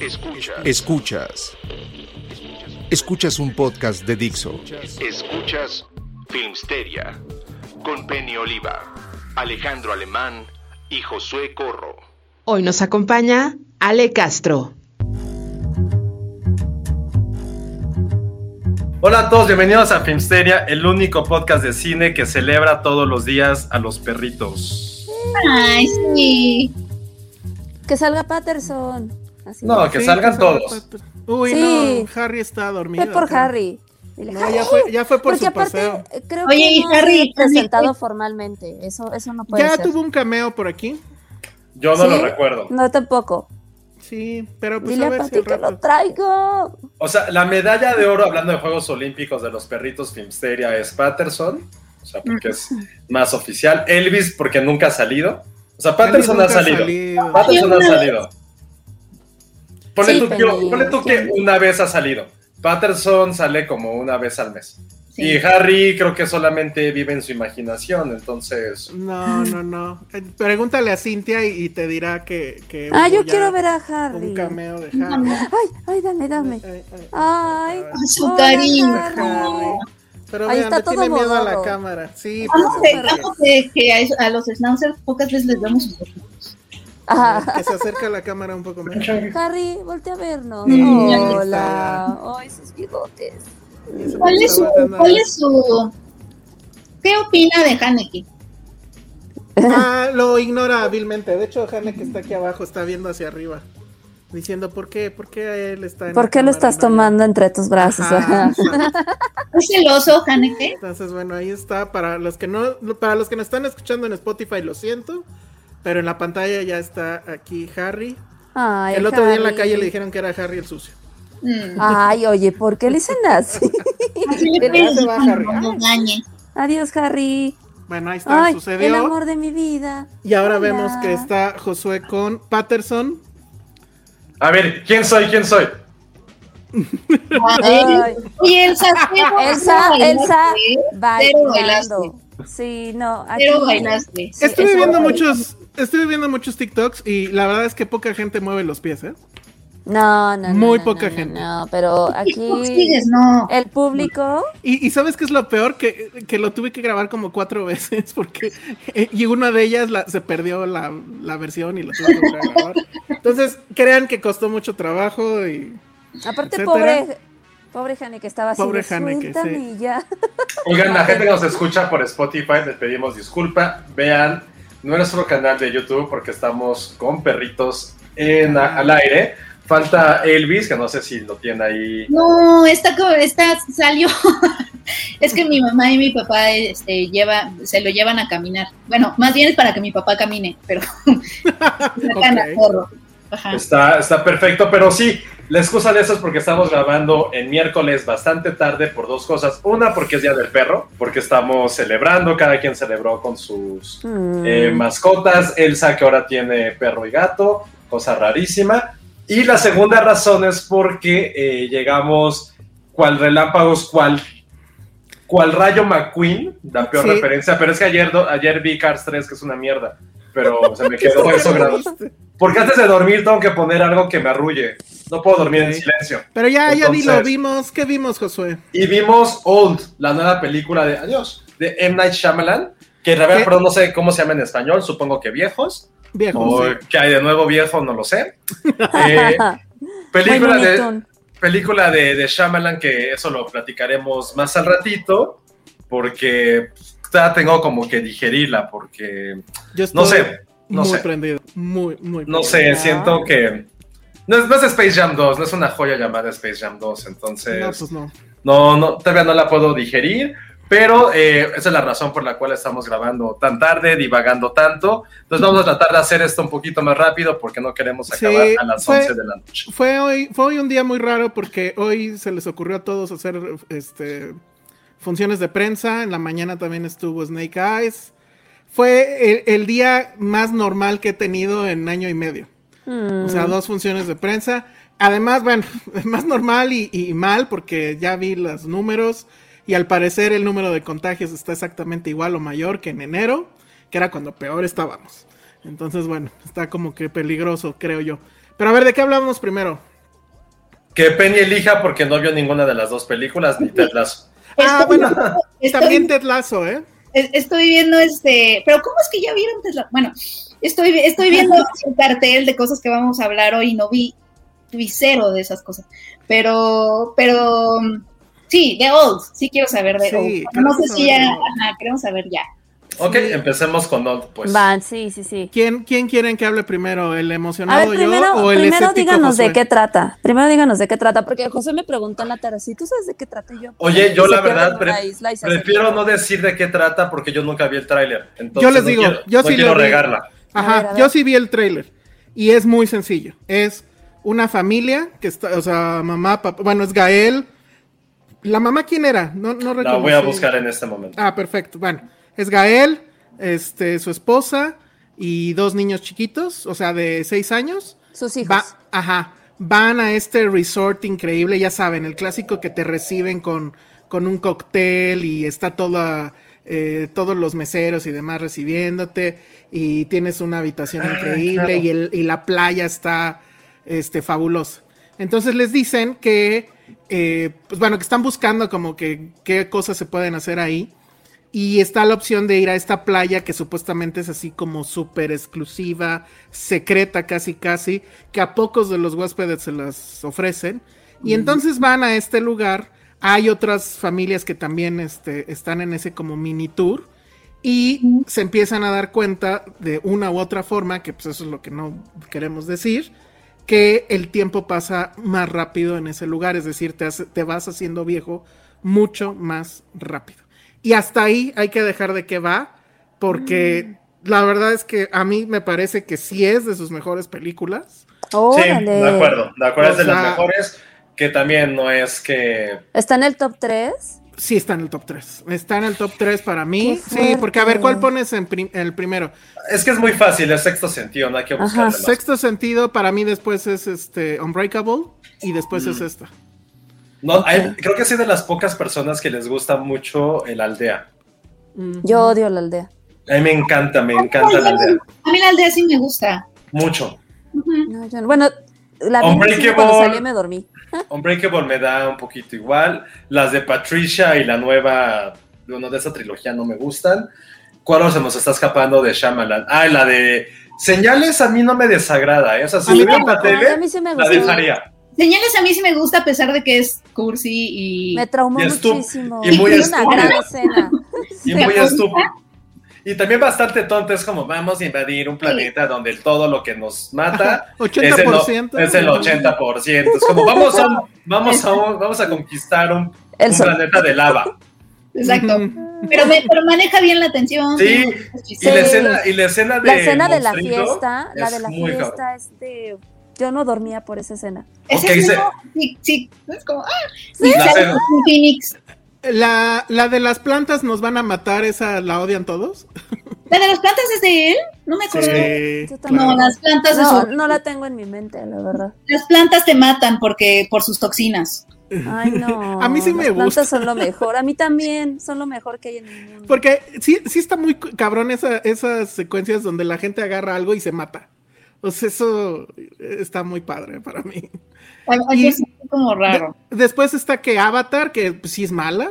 Escuchas. Escuchas. Escuchas un podcast de Dixo. Escuchas Filmsteria con Penny Oliva, Alejandro Alemán y Josué Corro. Hoy nos acompaña Ale Castro. Hola a todos, bienvenidos a Filmsteria, el único podcast de cine que celebra todos los días a los perritos. Ay, sí. Que salga Patterson. Así. No, que Sí, salgan que todos. salga Pat- Uy, Sí. no, Harry está dormido. Ve por acá. Harry. Dile, No, "Harry". ya fue, ya fue por Porque su aparte, paseo. creo Oye, que y no Harry, se ha Harry, presentado pues- formalmente. Eso, eso no puede Ya ser. tuvo un cameo por aquí. Yo no ¿Sí? lo recuerdo. No, tampoco. Sí, pero pues Dile a a ver Pati que lo traigo. O sea, la medalla de oro, hablando de Juegos Olímpicos de los perritos Filmsteria, es Patterson. O sea, porque es más oficial. Elvis, porque nunca ha salido. O sea, Patterson ha ha salido. Patterson ha salido. Ponle, Sí, tú, que, Penny, ponle tú que sí. una vez ha salido. Patterson sale como una vez al mes. Sí. Y Harry creo que solamente vive en su imaginación, entonces... No, no, no. Eh, Pregúntale a Cintia y, y te dirá que. que Ah, yo quiero ver a Harry. Un cameo de Harry. no. Ay, ay, dame, dame. Ay, ay, Ay. Su cariño. Pero Ahí vean, está le tiene todo miedo a la cámara. Sí, Vamos, pues, a- a- los schnauzers pocas veces les vemos sus ojitos. Que se acerca a la cámara un poco más. Harry, voltea a vernos. Ya Hola. Ay, sus bigotes. ¿Cuál es su, cuál es su, qué opina de Haneke? Ah, lo ignora hábilmente. De hecho, Hanne que está aquí abajo está viendo hacia arriba. Diciendo, ¿por qué? ¿Por qué él está en ¿Por qué lo estás no tomando entre tus brazos? Ajá. ¿Es celoso Haneke? Entonces, bueno, ahí está. Para los que no, para los que nos están escuchando en Spotify, lo siento. Pero en la pantalla ya está aquí Harry. Ay, el otro día en la calle le dijeron que era Harry el sucio. Mm. Ay, oye, ¿por qué le dicen así? Adiós, Harry. Bueno, ahí está, Ay, sucedió. el amor de mi vida. Y ahora Hola. vemos que está Josué con Patterson. A ver, ¿quién soy? ¿Quién soy? Ay. Oye, Elsa, Elsa, Elsa bailando. Sí, no, aquí. Cero bailaste. Sí, estuve viendo muchos, estuve viendo muchos TikToks y la verdad es que poca gente mueve los pies, ¿eh? No, no, no. Muy no, poca no, gente. No, pero ¿Qué aquí. sigues? No. El público. Y, y sabes qué es lo peor que, que lo tuve que grabar como cuatro veces porque eh, y una de ellas la- se perdió la, la versión y lo tuve que volver a grabar. Entonces crean que costó mucho trabajo y Aparte, etcétera. pobre. Pobre Jane que estaba así. Pobre Jane que, "Suéltame sí. y ya. Oigan, la gente que nos escucha por Spotify, les pedimos disculpa. Vean nuestro canal de YouTube porque estamos con perritos en, al aire. Falta Elvis, que no sé si lo tiene ahí. No, esta, co- esta salió. es que mi mamá y mi papá este, lleva, se lo llevan a caminar. Bueno, más bien es para que mi papá camine, pero sacan a Ok. porro. Ajá. Está, está perfecto, pero sí, la excusa de eso es porque estamos grabando en miércoles bastante tarde por dos cosas. Una, porque es Día del Perro, porque estamos celebrando, cada quien celebró con sus Mm. eh, mascotas. Elsa, que ahora tiene perro y gato, cosa rarísima. Y la segunda razón es porque eh, llegamos cual relámpagos, cual, cual rayo McQueen, la peor Sí. referencia, pero es que ayer, do- ayer vi Cars 3, que es una mierda, pero se me quedó eso grabado. Porque antes de dormir tengo que poner algo que me arrulle. No puedo dormir en silencio. Pero ya, ya Entonces- dilo, vimos, ¿qué vimos, Josué? Y vimos Old, la nueva película de Adiós, de M. Night Shyamalan, Que la verdad, pero no sé cómo se llama en español, supongo que viejos. Viejo. O sí. que hay de nuevo viejo, no lo sé. Eh, película de, película de, de Shyamalan, que eso lo platicaremos más al ratito, porque ya tengo como que digerirla, porque Yo estoy no sé, no muy sé. prendido. Muy, muy no prendido. sé, siento que no es, no es Space Jam 2, no es una joya llamada Space Jam 2, entonces No, pues no. no, no, todavía no la puedo digerir, pero eh, esa es la razón por la cual estamos grabando tan tarde, divagando tanto. Entonces vamos a tratar de hacer esto un poquito más rápido porque no queremos Sí, acabar a las fue- 11 de la noche. Fue hoy, fue hoy un día muy raro porque hoy se les ocurrió a todos hacer este funciones de prensa. En la mañana también estuvo Snake Eyes. Fue el, el día más normal que he tenido en año y medio. Mm. O sea, dos funciones de prensa. Además, bueno, más normal y, y mal porque ya vi los números y al parecer el número de contagios está exactamente igual o mayor que en enero, que era cuando peor estábamos. Entonces, bueno, está como que peligroso, creo yo. Pero a ver, ¿de qué hablamos primero? Que Penny elija porque no vio ninguna de las dos películas ni Ted Lasso. Ah, bueno, estoy- también Ted Lasso, ¿eh? Es- Estoy viendo este, pero ¿cómo es que ya vieron Tesla? Bueno, estoy, estoy viendo un cartel de cosas que vamos a hablar hoy y no vi, vi cero de esas cosas. Pero, pero sí, de Old, sí quiero saber de Sí, Old. No sé si ya, ajá, queremos saber ya. Ok, Sí. empecemos con Old, pues. Van, sí, sí, sí. ¿Quién, ¿Quién quieren que hable primero? ¿El emocionado ver, primero, yo o el primero escéptico díganos de qué trata. Primero díganos de qué trata, porque José me preguntó en la tarde, ¿sí tú sabes de qué trata yo? Oye, yo la verdad pre- prefiero no decir de qué trata porque yo nunca vi el tráiler. Entonces Yo les no digo, quiero- yo no sí quiero lo vi. regarla. Ajá, A ver, a ver. yo sí vi el tráiler y es muy sencillo. Es una familia que está, o sea, mamá, papá, bueno, es Gael. ¿La mamá quién era? No, no La recuerdo. voy a buscar en este momento. Ah, perfecto. Bueno, es Gael, este, su esposa y dos niños chiquitos, o sea, de seis años. Sus hijos. Va, ajá, van a este resort increíble, ya saben, el clásico que te reciben con, con un cóctel y está toda, eh, todos los meseros y demás recibiéndote y tienes una habitación Ah, increíble claro. y, el- y la playa está este, fabulosa. Entonces les dicen que, eh, pues bueno, que están buscando como que qué cosas se pueden hacer ahí. Y está la opción de ir a esta playa que supuestamente es así como súper exclusiva, secreta casi casi, que a pocos de los huéspedes se las ofrecen. Y entonces van a este lugar. Hay otras familias que también este, están en ese como mini tour. Y se empiezan a dar cuenta de una u otra forma, que pues eso es lo que no queremos decir, que el tiempo pasa más rápido en ese lugar, es decir, te, hace- te vas haciendo viejo mucho más rápido. Y hasta ahí hay que dejar de que va, porque la verdad es que a mí me parece que sí es de sus mejores películas. Sí, de acuerdo. De acuerdo, es de las mejores. Que también no es que. ¿Está en el top 3? Sí está en el top 3. Está en el top 3 para mí. Sí, porque a ver, ¿cuál pones en prim- el primero? Es que es muy fácil, es sexto sentido, no hay que buscarle más. Sexto sentido para mí después es este Unbreakable y después es esta. No, hay- creo que soy de las pocas personas que les gusta mucho el aldea. Yo odio la aldea. A mí me encanta, me encanta la aldea. A mí la aldea sí me gusta. Mucho. No, yo. Bueno, la Unbreakable. cuando salí me dormí. Unbreakable me da un poquito igual. Las de Patricia y la nueva, bueno, de esa trilogía no me gustan. ¿Cuál se nos está escapando de Shyamalan? Ah, la de Señales a mí no me desagrada, ¿eh? O sea, si en la tele, a mí sí me la dejaría. Señales a mí sí me gusta a pesar de que es cursi y... Me traumó Y muchísimo. y muy estúpida. gran escena. Y muy estúpido. Y también bastante tonto, es como vamos a invadir un planeta donde todo lo que nos mata es el, 80%. es el 80%. Es como vamos a, un- vamos a, vamos a conquistar un, planeta de lava. Exacto. Pero, me- pero maneja bien la atención. Sí, Y la escena, y la escena de La escena de la fiesta, la es de la muy cabrón. fiesta, este, yo no dormía por esa escena. Ese Ok, es se- sí, sí, es como, ah, La sí, Phoenix. La, la de las plantas nos van a matar, esa la odian todos. La de las plantas es de él, no me acuerdo. No, las plantas No, no la tengo en mi mente, la verdad. las plantas te matan porque por sus toxinas. Ay, no. A mí sí me Las plantas son lo mejor. A mí también son lo mejor que hay en el mundo. Porque sí, sí está muy cabrón esa- esas secuencias donde la gente agarra algo y se mata. O sea, eso está muy padre para mí. A- a- Y- es como raro. De- después está que Avatar, que pues, sí es mala.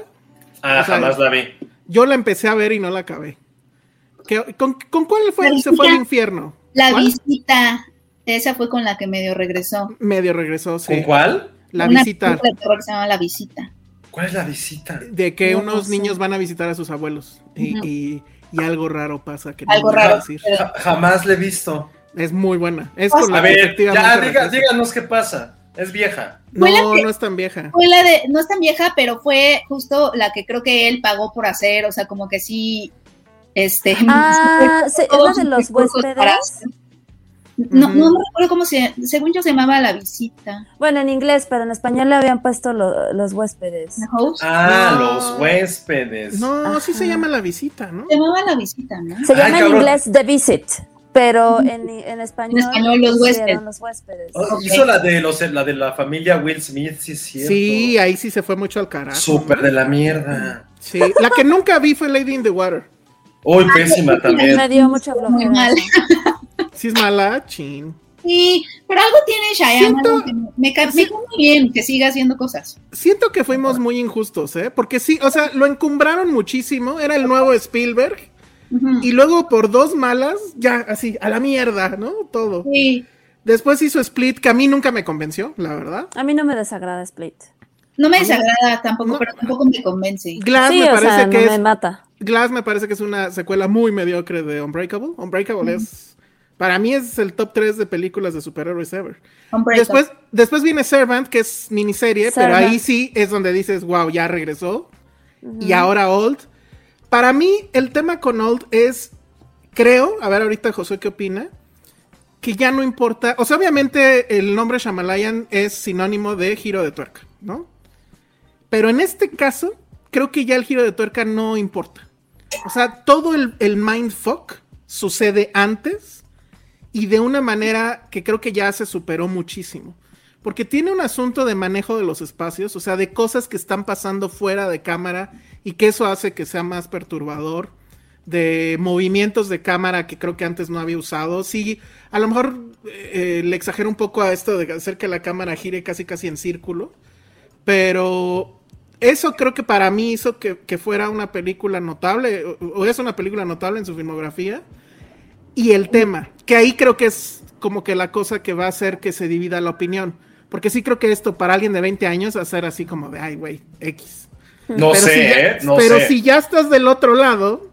Ah, O sea, jamás la vi. Yo la empecé a ver y no la acabé. ¿Qué- con, con cuál fue? La Se fue al infierno. La ¿Cuál? visita, esa fue con la que medio regresó. Medio regresó, sí. ¿Con cuál? La Una visita. película de terror que se llama La visita. ¿Cuál es la visita? De que No unos sé. niños van a visitar a sus abuelos. Y, y- y algo raro pasa que Algo raro. decir. pero- Ja- jamás le he visto. Es muy buena. Es con la A que ver, ya, diga- díganos qué pasa. Es vieja. La No, que- no es tan vieja. Fue la de, no es tan vieja, pero fue justo la que creo que él pagó por hacer, o sea, como que sí, este... Ah, ¿se- ¿es la de los huéspedes? para. No, Ujú. no me recuerdo cómo se, según yo se llamaba La Visita. Bueno, en inglés, pero en español le habían puesto lo- los huéspedes. The Host. Ah, No. los huéspedes. No, sí se llama la visita, ¿no? Se llamaba La Visita, ¿no? Se Ay, llama en inglés The Visit, pero en, en español, En español, los huéspedes. los huéspedes. Oh, Ok. Hizo la de los la de la familia Will Smith, sí, es cierto. Sí, ahí sí se fue mucho al carajo. Súper de la mierda. Sí, la que nunca vi fue Lady in the Water. Uy, pésima también. Me dio mucha Muy flojera. mal. esa. Sí es mala, chin. Sí, pero algo tiene Shyamalan Siento- que me, me ca- me cae muy bien que siga haciendo cosas. Siento que fuimos muy injustos, ¿eh? Porque sí, o sea, lo encumbraron muchísimo, era el nuevo Spielberg, Y luego por dos malas, ya así, a la mierda, ¿no? Todo. Sí. Después hizo Split, que a mí nunca me convenció, la verdad. A mí no me desagrada Split. No me desagrada tampoco, No. pero tampoco me convence. Glass sí, me o parece sea, que no es me mata. Glass me parece que es una secuela muy mediocre de Unbreakable. Unbreakable es para mí es el top 3 de películas de superhéroes ever. Unbreakable. Después después viene Servant, que es miniserie, pero Servant. ahí sí es donde dices, "Wow, ya regresó." Y ahora Old. Para mí el tema con Old es creo, a ver ahorita José qué opina, que ya no importa, o sea, obviamente el nombre Shamalayan es sinónimo de giro de tuerca, ¿no? Pero en este caso, creo que ya el giro de tuerca no importa. O sea, todo el, el mindfuck sucede antes y de una manera que creo que ya se superó muchísimo. Porque tiene un asunto de manejo de los espacios, o sea, de cosas que están pasando fuera de cámara y que eso hace que sea más perturbador. De movimientos de cámara que creo que antes no había usado. Sí, a lo mejor eh, le exagero un poco a esto de hacer que la cámara gire casi casi en círculo. Pero eso creo que para mí hizo que, que fuera una película notable, o, o es una película notable en su filmografía. Y el tema, que ahí creo que es como que la cosa que va a hacer que se divida la opinión. Porque sí creo que esto para alguien de 20 años ser así como de, ay, güey, X. No Pero sé, si ya- ¿eh? No pero sé. si ya estás del otro lado,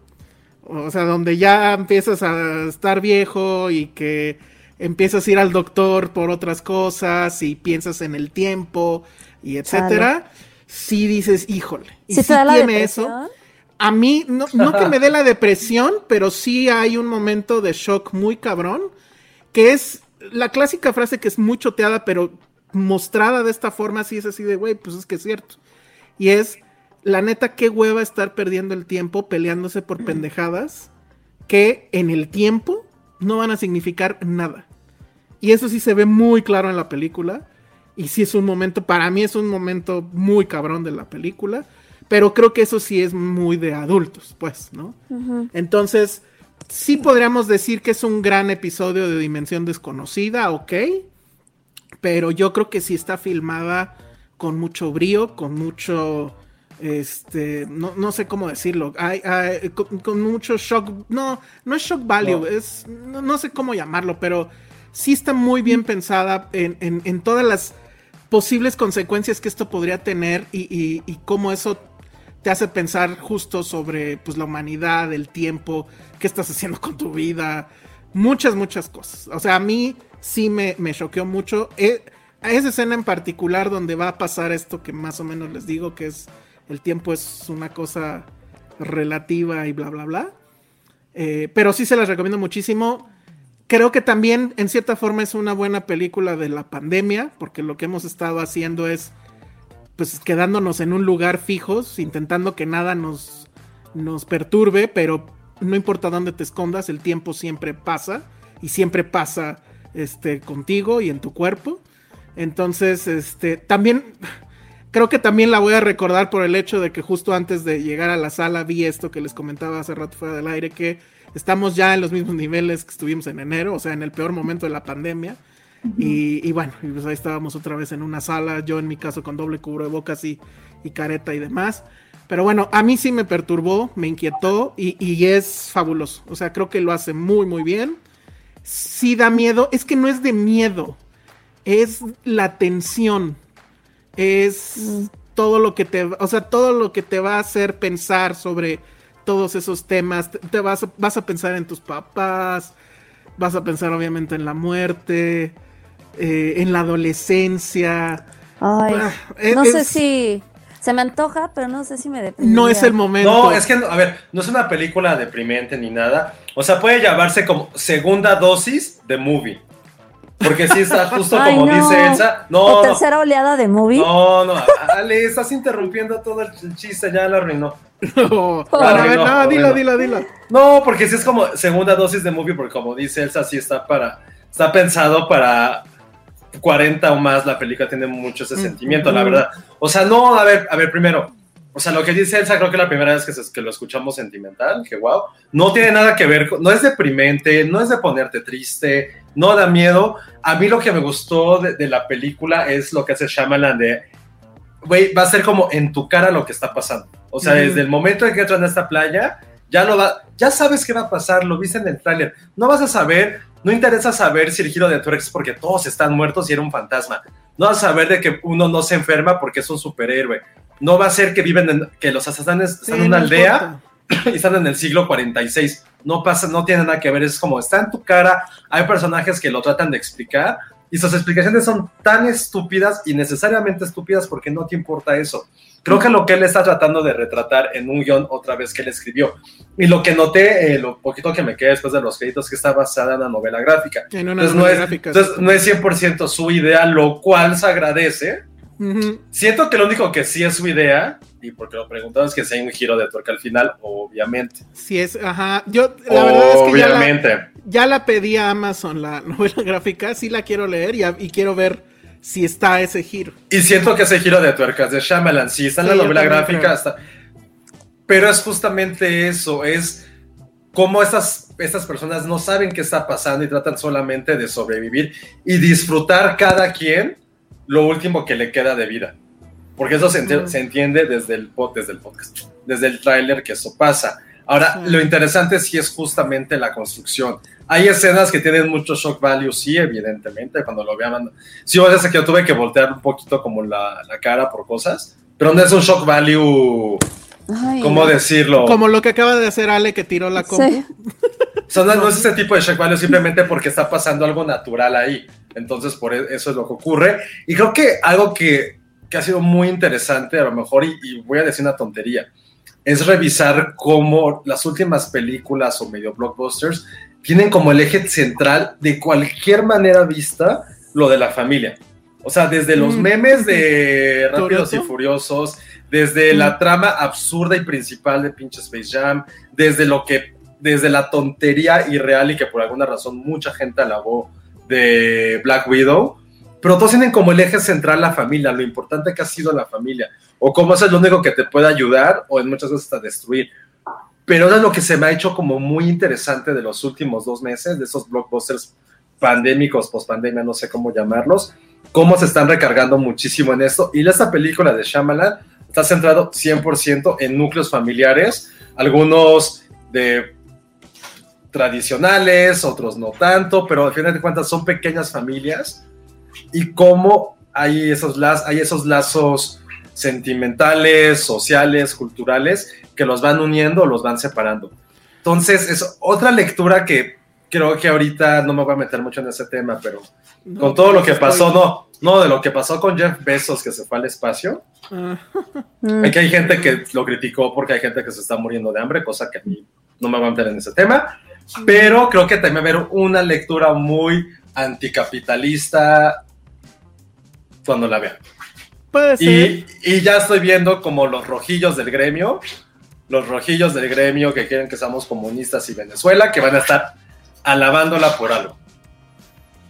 o sea, donde ya empiezas a estar viejo y que empiezas a ir al doctor por otras cosas y piensas en el tiempo y etcétera, sí dices, híjole. Y Si sí tiene eso. A mí, no, no que me dé la depresión, pero sí hay un momento de shock muy cabrón, que es la clásica frase que es muy choteada, pero mostrada de esta forma, sí es así de, güey, pues es que es cierto. Y es, la neta, qué hueva estar perdiendo el tiempo peleándose por pendejadas que en el tiempo no van a significar nada. Y eso sí se ve muy claro en la película. Y sí es un momento, para mí es un momento muy cabrón de la película. Pero creo que eso sí es muy de adultos, pues, ¿no? Entonces, sí podríamos decir que es un gran episodio de Dimensión Desconocida, ok. Pero yo creo que sí está filmada con mucho brío, con mucho. Este, no, no sé cómo decirlo, hay, hay- con, con mucho shock, no, no es shock value, No. es, no, no sé cómo llamarlo, pero sí está muy bien pensada en, en- en todas las posibles consecuencias que esto podría tener y, y- y cómo eso te hace pensar justo sobre pues, la humanidad, el tiempo, qué estás haciendo con tu vida, muchas, muchas cosas. O sea, a mí sí me, me choqueó mucho. Eh, a esa escena en particular donde va a pasar esto que más o menos les digo, que es el tiempo es una cosa relativa y bla, bla, bla. Eh, pero sí se las recomiendo muchísimo. Creo que también en cierta forma es una buena película de la pandemia, porque lo que hemos estado haciendo es pues quedándonos en un lugar fijos, intentando que nada nos, nos perturbe, pero no importa dónde te escondas, el tiempo siempre pasa y siempre pasa este, contigo y en tu cuerpo. Entonces, este, también creo que también la voy a recordar por el hecho de que justo antes de llegar a la sala vi esto que les comentaba hace rato fuera del aire, que estamos ya en los mismos niveles que estuvimos en enero, o sea, en el peor momento de la pandemia. Y, y bueno, pues ahí estábamos otra vez en una sala, yo en mi caso con doble cubrebocas y, y careta y demás. Pero bueno, a mí sí me perturbó, me inquietó y, y es fabuloso. O sea, creo que lo hace muy, muy bien. Sí da miedo, es que no es de miedo, es la tensión, es Mm. todo lo que te, o sea, todo lo que te va a hacer pensar sobre todos esos temas. Te, te vas, a, vas a pensar en tus papás, vas a pensar obviamente en la muerte, eh, en la adolescencia. Ay, Ah, es- no sé es- si se me antoja, pero no sé si me deprimiría. No es el momento. No, es que, a ver, no es una película deprimente ni nada. O sea, puede llamarse como segunda dosis de movie. Porque sí está justo Ay, como no. dice Elsa. No, o no, tercera oleada de movie. no, no, Ale, estás interrumpiendo todo el chiste, ya lo arruinó. No, a ver, no, no, dilo, dilo, dilo. No, porque sí es como segunda dosis de movie, porque como dice Elsa, sí está para, está pensado para 40 o más, la película tiene mucho ese Mm, sentimiento, la verdad. O sea, no, a ver, a ver, primero, o sea, lo que dice Elsa, creo que la primera vez que, se- que lo escuchamos sentimental, que wow, no tiene nada que ver, no es deprimente, no es de ponerte triste, no da miedo. A mí lo que me gustó de, de la película es lo que hace Shyamalan de, güey, va a ser como en tu cara lo que está pasando. O sea, desde el momento en que entran a esta playa, ya lo va, ya sabes qué va a pasar, lo viste en el tráiler. No vas a saber, no interesa saber si el giro de Tuerx es porque todos están muertos y era un fantasma. No vas a saber de que uno no se enferma porque es un superhéroe. No va a ser que viven en, que los asesinos están Sí, en una no aldea importa. y están en el siglo 46. No pasa, no tiene nada que ver, es como está en tu cara, hay personajes que lo tratan de explicar y sus explicaciones son tan estúpidas y necesariamente estúpidas porque no te importa eso. Creo que lo que él está tratando de retratar en un guion otra vez que él escribió y lo que noté, eh, lo poquito que me quedé después de los créditos, que está basada en la novela gráfica. En una Entonces, no novela es, gráfica, entonces no es 100% su idea, lo cual se agradece. Ujú. Siento que lo único que sí es su idea, y porque lo preguntaba, es que sea un giro de tuerca al final, obviamente. Sí es, ajá. Yo, la verdad es que ya la, obviamente. ya la pedí a Amazon, la novela gráfica, sí la quiero leer y, a- y quiero ver si está ese giro. Y siento que ese giro de tuercas de Shyamalan, sí, está en Sí, la novela gráfica, creo. está... pero es justamente eso, es cómo estas, estas personas no saben qué está pasando y tratan solamente de sobrevivir y disfrutar cada quien lo último que le queda de vida. Porque eso se, enti- Mm. se entiende desde el, pod- desde el podcast, desde el tráiler que eso pasa. Ahora, Sí. lo interesante sí es justamente la construcción. Hay escenas que tienen mucho shock value, sí, evidentemente, cuando lo vean. Sí, o sea, que yo tuve que voltear un poquito como la, la cara por cosas, pero no es un shock value, Ay, ¿cómo decirlo? Como lo que acaba de hacer Ale que tiró la compu. Sí. O sea, no, no es ese tipo de shock value simplemente porque está pasando algo natural ahí. Entonces, por e- eso es lo que ocurre. Y creo que algo que, que ha sido muy interesante, a lo mejor, y, y voy a decir una tontería, es revisar cómo las últimas películas o medio blockbusters tienen como el eje central de cualquier manera vista lo de la familia. O sea, desde los Mm. memes de Rápidos y. Furiosos, desde Mm. la trama absurda y principal de pinche Space Jam, desde lo que, desde la tontería irreal y que por alguna razón mucha gente alabó de Black Widow, pero todos tienen como el eje central la familia, lo importante que ha sido la familia, o cómo es lo único que te puede ayudar o en muchas veces hasta destruir. Pero es lo que se me ha hecho como muy interesante de los últimos dos meses, de esos blockbusters pandémicos, post-pandemia, no sé cómo llamarlos, cómo se están recargando muchísimo en esto. Y esta película de Shyamalan está centrado 100% en núcleos familiares, algunos de tradicionales, otros no tanto, pero al final de cuentas son pequeñas familias y cómo hay esos, laz hay esos lazos sentimentales, sociales, culturales, que los van uniendo o los van separando. Entonces, es otra lectura que creo que ahorita no me voy a meter mucho en ese tema, pero No, con todo lo que estoy- pasó, no, no, de lo que pasó con Jeff Bezos, que se fue al espacio, Ah, Mm. Aquí hay gente que lo criticó porque hay gente que se está muriendo de hambre, cosa que a mí no me va a meter en ese tema, pero creo que también va a haber una lectura muy anticapitalista cuando la vean. puede ser. Y, y ya estoy viendo como los rojillos del gremio, los rojillos del gremio que quieren que seamos comunistas y Venezuela, que van a estar alabándola por algo.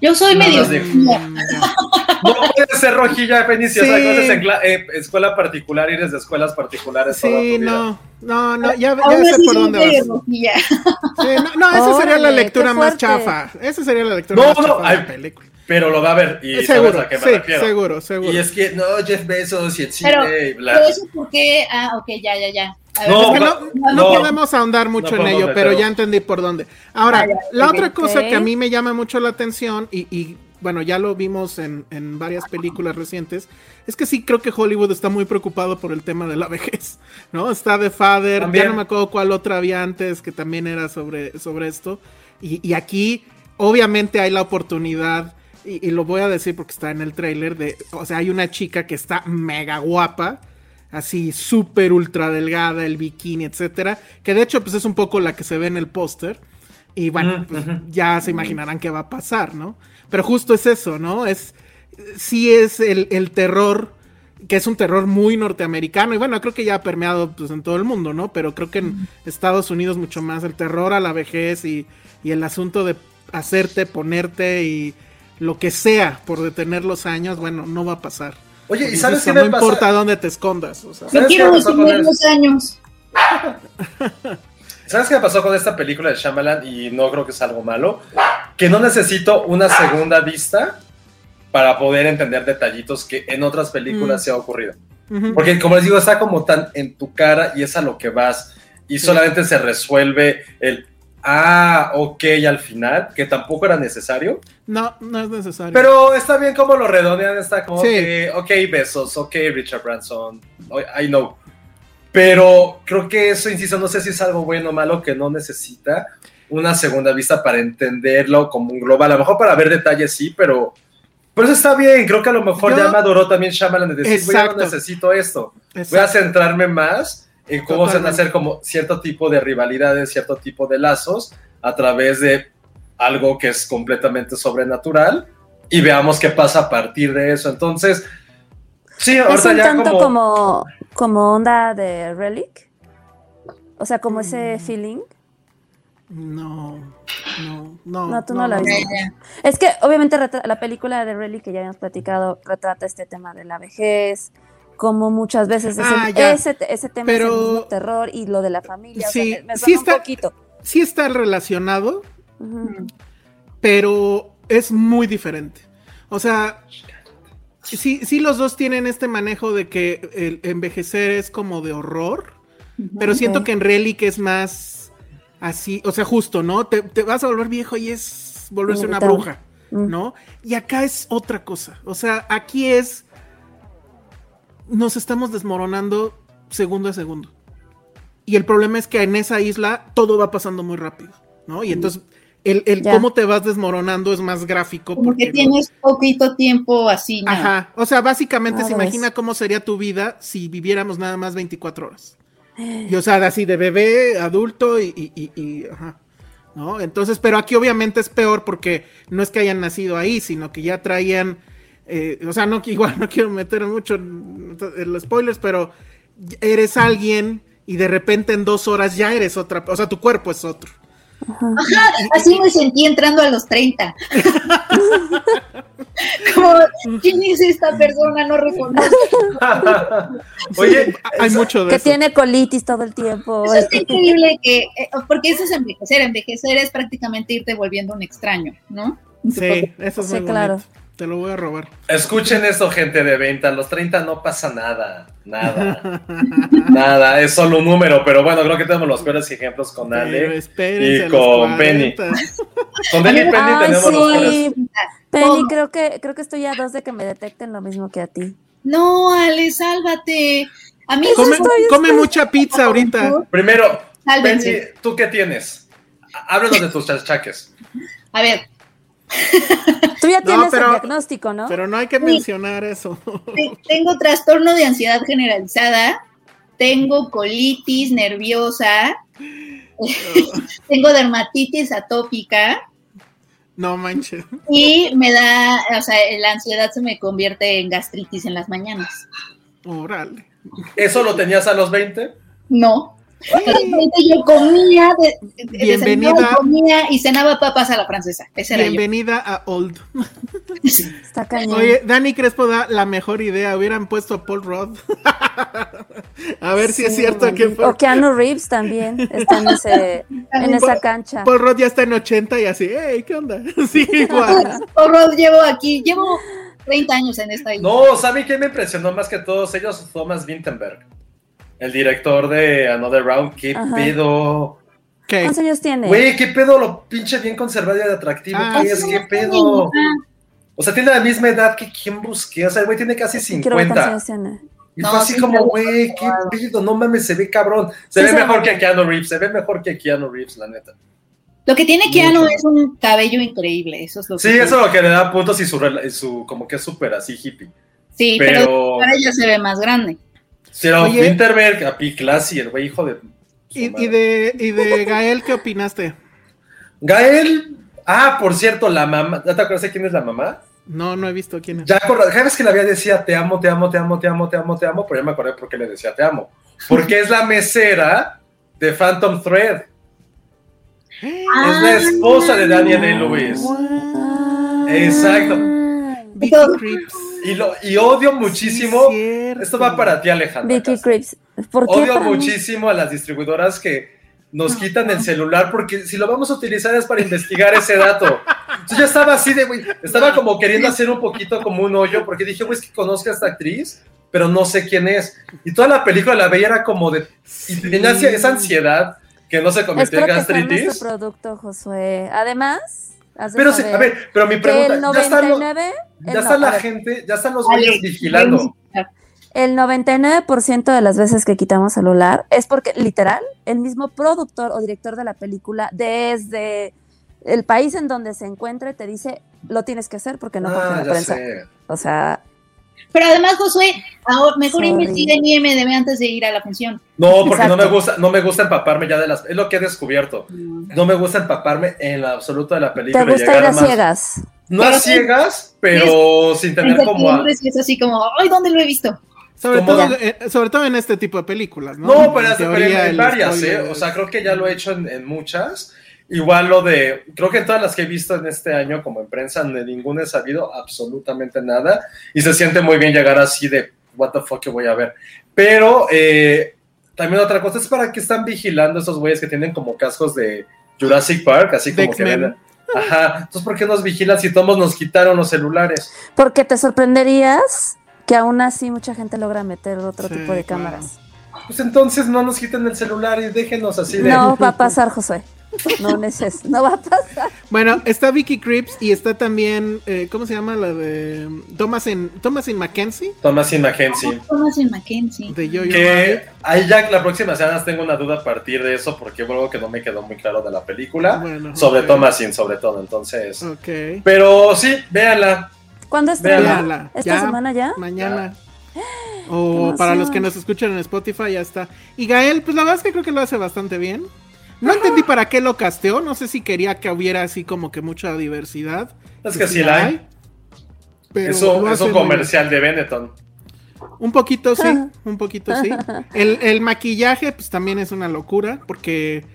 Yo soy No, medio. no, sí. no. No puede ser rojilla, Fenicia, Sí. o sea, que haces en cla- eh, escuela particular y eres de escuelas particulares toda Sí, tu vida. no, no, no, ya, ya Aún sé por dónde vas. rojilla. Sí, no, no, esa sería la lectura más chafa. Esa sería la lectura No, más no, chafa de ay, la película. pero lo va a ver y seguro, sabes a qué me sí, refiero. seguro, seguro. Y es que, no, Jeff Bezos y el cine Pero, y bla. pero eso porque, ah, ok, ya, ya, ya. A ver, No, Es que va- no, no no. podemos ahondar mucho No en ello, pero ya entendí por dónde. Ahora, Ah, ya, la otra cosa que a mí me llama mucho la atención, y, y, bueno, ya lo vimos en, en varias películas recientes, es que sí creo que Hollywood está muy preocupado por el tema de la vejez, ¿no? Está The Father, También. ya no me acuerdo cuál otra había antes que también era sobre, sobre esto. Y, y aquí, obviamente, hay la oportunidad. Y, y lo voy a decir porque está en el tráiler de, o sea, hay una chica que está mega guapa, así súper ultra delgada, el bikini, etcétera, que de hecho pues es un poco la que se ve en el póster y bueno, pues, ya se imaginarán qué va a pasar, ¿no? Pero justo es eso, ¿no? Es sí es el, el terror que es un terror muy norteamericano y bueno, creo que ya ha permeado pues en todo el mundo, ¿no? Pero creo que en Estados Unidos mucho más el terror a la vejez y, y el asunto de hacerte, ponerte y lo que sea por detener los años, bueno, no va a pasar. Oye, ¿y sabes eso qué no pasa? importa dónde te escondas. O sea. Yo ¿Sabes qué quiero detener los años. ¿Sabes qué me pasó con esta película de Shyamalan? Y no creo que es algo malo. Que no necesito una segunda vista para poder entender detallitos que en otras películas Mm. se ha ocurrido. Porque como les digo, está como tan en tu cara y es a lo que vas. Y Sí. solamente se resuelve el, ah, ok, al final, que tampoco era necesario. No, no es necesario. Pero está bien como lo redondean, está como, Sí. que, ok, besos, ok, Richard Branson, I know. Pero creo que eso, insisto, no sé si es algo bueno o malo que no necesita una segunda vista para entenderlo como un global. A lo mejor para ver detalles sí, pero... Pero eso está bien, creo que a lo mejor Yo- ya maduró también Shyamalan de decir, "Güey, ya no Exacto. necesito esto. Voy a Exacto. centrarme más en cómo se van a Totalmente. hacer como cierto tipo de rivalidades, cierto tipo de lazos a través de algo que es completamente sobrenatural y veamos qué pasa a partir de eso. Entonces, sí, Es un ya tanto como... como... como onda de Relic. O sea, como ese Mm. feeling. No, no, no. No, tú no viste. ya. Es que obviamente la película de Relic que ya habíamos platicado retrata este tema de la vejez, como muchas veces es el- Ah, ese, ese tema es Pero- el mismo terror y lo de la familia. o sea, Sí, me, me sí está- un poquito. Sí está relacionado, pero es muy diferente. O sea, sí, sí los dos tienen este manejo de que el envejecer es como de horror, pero siento que en Relic es más así, o sea, justo, ¿no? Te, te vas a volver viejo y es volverse una bruja, Mm. ¿no? Y acá es otra cosa. O sea, aquí es. Nos estamos desmoronando segundo a segundo. Y el problema es que en esa isla todo va pasando muy rápido, ¿no? Y entonces el, el cómo te vas desmoronando es más gráfico. Como porque que tienes poquito tiempo así, ¿no? Ajá. O sea, básicamente se imagina cómo sería tu vida si viviéramos nada más 24 horas. Y o sea, así de bebé, adulto y, y- y- y- ajá. ¿No? Entonces, pero aquí obviamente es peor porque no es que hayan nacido ahí, sino que ya traían. eh, o sea, no que igual no quiero meter mucho en, en los spoilers, pero eres alguien y de repente en dos horas ya eres otra. O sea, tu cuerpo es otro. Ajá, así me sentí entrando a los 30. Como, ¿quién es esta persona? No reconozco. Oye, Hay mucho de Que eso. tiene colitis todo el tiempo. Eso está increíble que, eh, porque eso es envejecer. Envejecer es prácticamente irte volviendo un extraño, ¿no? Sí, eso es Sí, muy claro. bonito. Te lo voy a robar. Escuchen esto, gente de venta. A los 30 no pasa nada. Nada. nada. Es solo un número. Pero bueno, creo que tenemos los peores ejemplos con Ale. y con Penny. 40. Con Penny Ay, tenemos los peores. sí. Penny, Todo. creo que, creo que estoy a dos de que me detecten lo mismo que a ti. No, Ale, sálvate. A mí Come, eso come mucha pizza ahorita. Primero, Penny. ¿tú qué tienes? Háblanos de tus chachaques. A ver, Tú ya No, tienes pero- el diagnóstico, ¿no? Pero no hay que mencionar eso. te- tengo trastorno de ansiedad generalizada, tengo colitis nerviosa, tengo dermatitis atópica No manches. y me da, o sea, la ansiedad se me convierte en gastritis en las mañanas. Órale. ¿Eso lo tenías a los 20? No. Realmente yo comía, de, de- Bienvenida. comía y cenaba papas a la francesa. Ese era yo. Bienvenida a Old. Está cañón. Oye, Dani Crespo da la mejor idea. Hubieran puesto a Paul Rudd. a ver si es cierto que fue. O Keanu Reeves también está en, ese, en esa cancha. Paul Rudd ya está en 80 y así, hey, ¿qué onda? sí, igual. Horror, llevo aquí, llevo 30 años en esta isla. No, ¿saben quién me impresionó más que todos ellos? Thomas Vinterberg, el director de Another Round. ¿Qué Ajá. pedo? ¿Qué? ¿Cuántos años tiene? Güey, ¿qué pedo lo pinche bien conservado y de atractivo Ah, que es? sí. ¿Qué pedo? O sea, tiene la misma edad que quien busqué. O sea, el güey tiene casi Quiero ver cuántos 50. años tiene. Y No, fue así sí, como, güey, qué pedo, no mames, se ve cabrón. Se Sí, ve se mejor ve. que Keanu Reeves, se ve mejor que Keanu Reeves, la neta. Lo que tiene Keanu Mucho. es un cabello increíble, eso es lo que Sí, eso es lo que le da puntos y su, rela- y su como que es súper así hippie. Sí, pero, Pero, ahora ya se ve más grande. Pero Oye. Winterberg, a P. Classy, el güey hijo de... ¿Y, de, ¿Y de Gael qué opinaste? Gael, ah, por cierto, la mamá, ¿ya te acuerdas de quién es la mamá? No, no he visto quién es. Ya vez que la había decía te amo, te amo, te amo, te amo, te amo, te amo, pero ya me acordé por qué le decía te amo. Porque es la mesera de Phantom Thread. Es la esposa de Daniel Day-Lewis. Exacto. Vicky Creeps. Y, lo, y odio muchísimo. Sí, esto va para ti, Alejandra. Vicky. Creeps. ¿Por qué? Odio para mí? muchísimo a las distribuidoras que nos quitan el celular porque si lo vamos a utilizar es para investigar ese dato. Yo ya estaba así de, güey, estaba como queriendo hacer un poquito como un hoyo porque dije, güey, es que conozco a esta actriz, pero no sé quién es. Y toda la película la veía era como de, y tenía esa ansiedad que no se convirtió Espero en gastritis. producto, Josué. Además, Pero sí, a ver, pero mi pregunta, el ya están, los- 99, ya está no- la gente, ya están los güeyes vigilando. El 99% de las veces que quitamos celular es porque, literal, el mismo productor o director de la película, desde el país en donde se encuentre, te dice, lo tienes que hacer porque no Ah, la prensa. sé. O sea, Pero además, Josué, ahora mejor investiga en IMDB antes de ir a la función. No, porque no me gusta, no me gusta empaparme ya de las, es lo que he descubierto. No me gusta empaparme en lo absoluto de la te película. y gusta ir a más- ciegas. No Pero a ciegas, pero sin En tener como a... es así como, ay, ¿dónde lo he visto? Sobre todo, eh, sobre todo en este tipo de películas, ¿no? No, pero, En teoría, varias, spoiler ¿eh? O sea, creo que ya lo he hecho en, en muchas. Igual lo de, creo que en todas las que he visto en este año como en prensa, de ninguna he sabido absolutamente nada. Y se siente muy bien llegar así de, what the fuck que voy a ver. Pero eh, también otra cosa es para que están vigilando esos güeyes que tienen como cascos de Jurassic Park, así como que ven. Ajá, entonces ¿por qué nos vigilan si todos nos quitaron los celulares? Porque te sorprenderías que aún así mucha gente logra meter otro Sí, tipo de claro. cámaras. Pues entonces no nos quiten el celular y déjenos así de... No va a pasar, Josué. No, neces no va a pasar. Bueno, está Vicky Creeps y está también, eh, ¿cómo se llama? La de Thomas in, Thomas in Mackenzie, Thomas y Mackenzie. Thomas en Mackenzie. de Yo-Yo Rabbit. Que ahí ya la próxima semana tengo una duda a partir de eso, porque fue algo que no me quedó muy claro de la película. Bueno, sobre ok. Thomasin, sobre todo, entonces. Ok. Pero sí, véanla. ¿Cuándo estrena? ¿Esta Ya, semana ya? Mañana. O para los que nos escuchan en Spotify ya está. Y Gael, pues la verdad es que creo que lo hace bastante bien. No entendí para qué lo casteó, no sé si quería que hubiera así como que mucha diversidad. Es que sí la hay. pero Es un, es comercial de Benetton. Un poquito sí, un poquito sí. El, el maquillaje pues también es una locura porque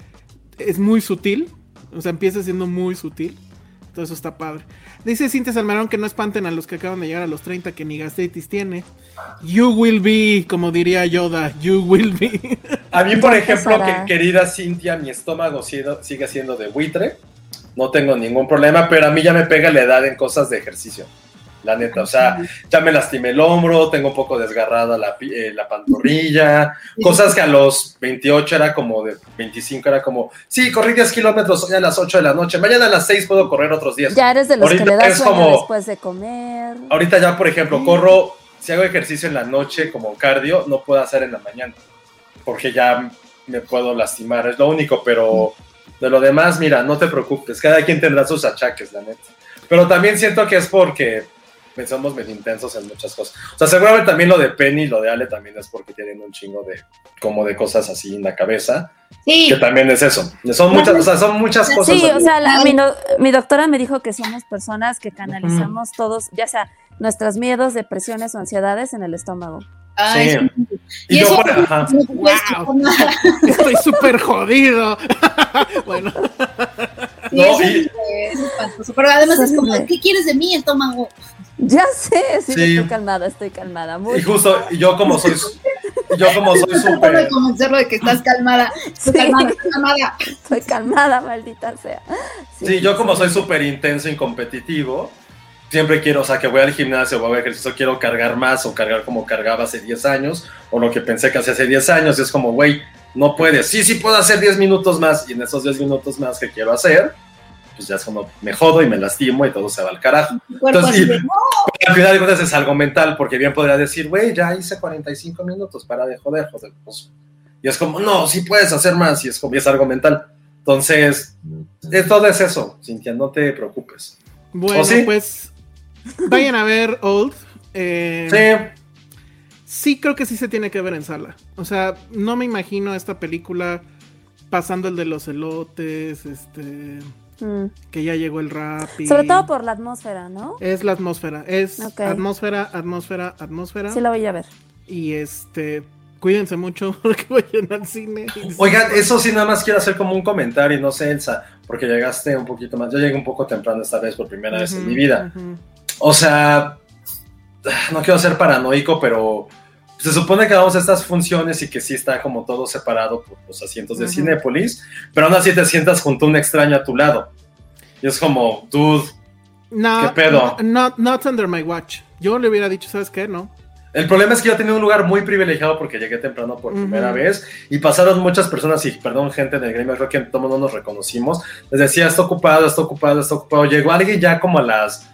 es muy sutil, o sea, empieza siendo muy sutil. Todo eso está padre. Dice Cintia Salmerón que no espanten a los que acaban de llegar a los 30 que ni gastritis tiene. You will be, como diría Yoda, you will be. A mí, por ejemplo, que querida Cintia, mi estómago sigue siendo de buitre. No tengo ningún problema, pero a mí ya me pega la edad en cosas de ejercicio. La neta, o sea, ya me lastimé el hombro, tengo un poco desgarrada la, eh, la pantorrilla, cosas que a los 28 era como de 25, era como, sí, corrí 10 kilómetros hoy a las 8 de la noche, mañana a las 6 puedo correr otros 10. Ya eres de los Ahorita que le das como- después de comer. Ahorita ya, por ejemplo, corro, si hago ejercicio en la noche como cardio, no puedo hacer en la mañana, porque ya me puedo lastimar, es lo único, pero de lo demás, mira, no te preocupes, cada quien tendrá sus achaques, la neta. Pero también siento que es porque pues, somos medio intensos en muchas cosas. O sea, seguramente también lo de Penny y lo de Ale también es porque tienen un chingo de, como de cosas así en la cabeza, Sí, que también es eso. Son muchas, o sea, son muchas cosas. Sí, o sea, la- mi, do- mi doctora me dijo que somos personas que canalizamos todos, ya sea nuestros miedos, depresiones o ansiedades en el estómago. Ay, Sí. sí. Y, Y yo, eso- no puedes Wow. Estoy súper jodido. bueno, Sí, No, eso y- es, es espantoso. Pero además Es es como. ¿qué quieres de mí, estómago? Ya sé, sí, Sí. estoy calmada, estoy calmada. Muy Y justo, y yo como soy, yo como soy de súper, convencerlo de que estás calmada. Estoy Sí. calmada, estoy calmada. Estoy calmada, maldita sea. sí, yo como soy súper intenso y competitivo, siempre quiero, o sea, que voy al gimnasio o voy a ejercicio, quiero cargar más o cargar como cargaba hace 10 años o lo que pensé que hacía hace 10 años y es como, güey, no puedes, sí, sí puedo hacer 10 minutos más y en esos 10 minutos más que quiero hacer, pues ya es como, me jodo y me lastimo y todo se va al carajo. Entonces, y- de, no, Al final de cuentas es algo mental, porque bien podría decir, güey, ya hice 45 minutos, para de joder, joder. pues. y es como, no, sí puedes hacer más, y es como, y es algo mental. Entonces, es, todo es eso, Cintia, no te preocupes. Bueno, pues vayan a ver Old. Eh, Sí, sí creo que sí se tiene que ver en sala. O sea, no me imagino esta película pasando el de los elotes, este, Mm. que ya llegó el rap. y- Sobre todo por la atmósfera, ¿no? Es la atmósfera, es atmósfera, atmósfera, atmósfera. Sí la voy a ver. Y este, cuídense mucho porque vayan al cine. Oigan, eso sí, nada más quiero hacer como un comentario, y no sé, Elsa, porque llegaste un poquito más. Yo llegué un poco temprano esta vez por primera vez en mi vida. O sea, no quiero ser paranoico, pero se supone que vamos a estas funciones y que sí está como todo separado por los asientos de Ujú. Cinépolis, pero aún así te sientas junto a un extraño a tu lado. Y es como, dude, No, ¿Qué pedo? Not, not under my watch. Yo le hubiera dicho, ¿sabes qué? No. El problema es que yo tenía un lugar muy privilegiado porque llegué temprano por primera vez y pasaron muchas personas y, perdón, gente del gremio, creo que todos no nos reconocimos. Les decía, está ocupado, está ocupado, está ocupado. Llegó alguien ya como a las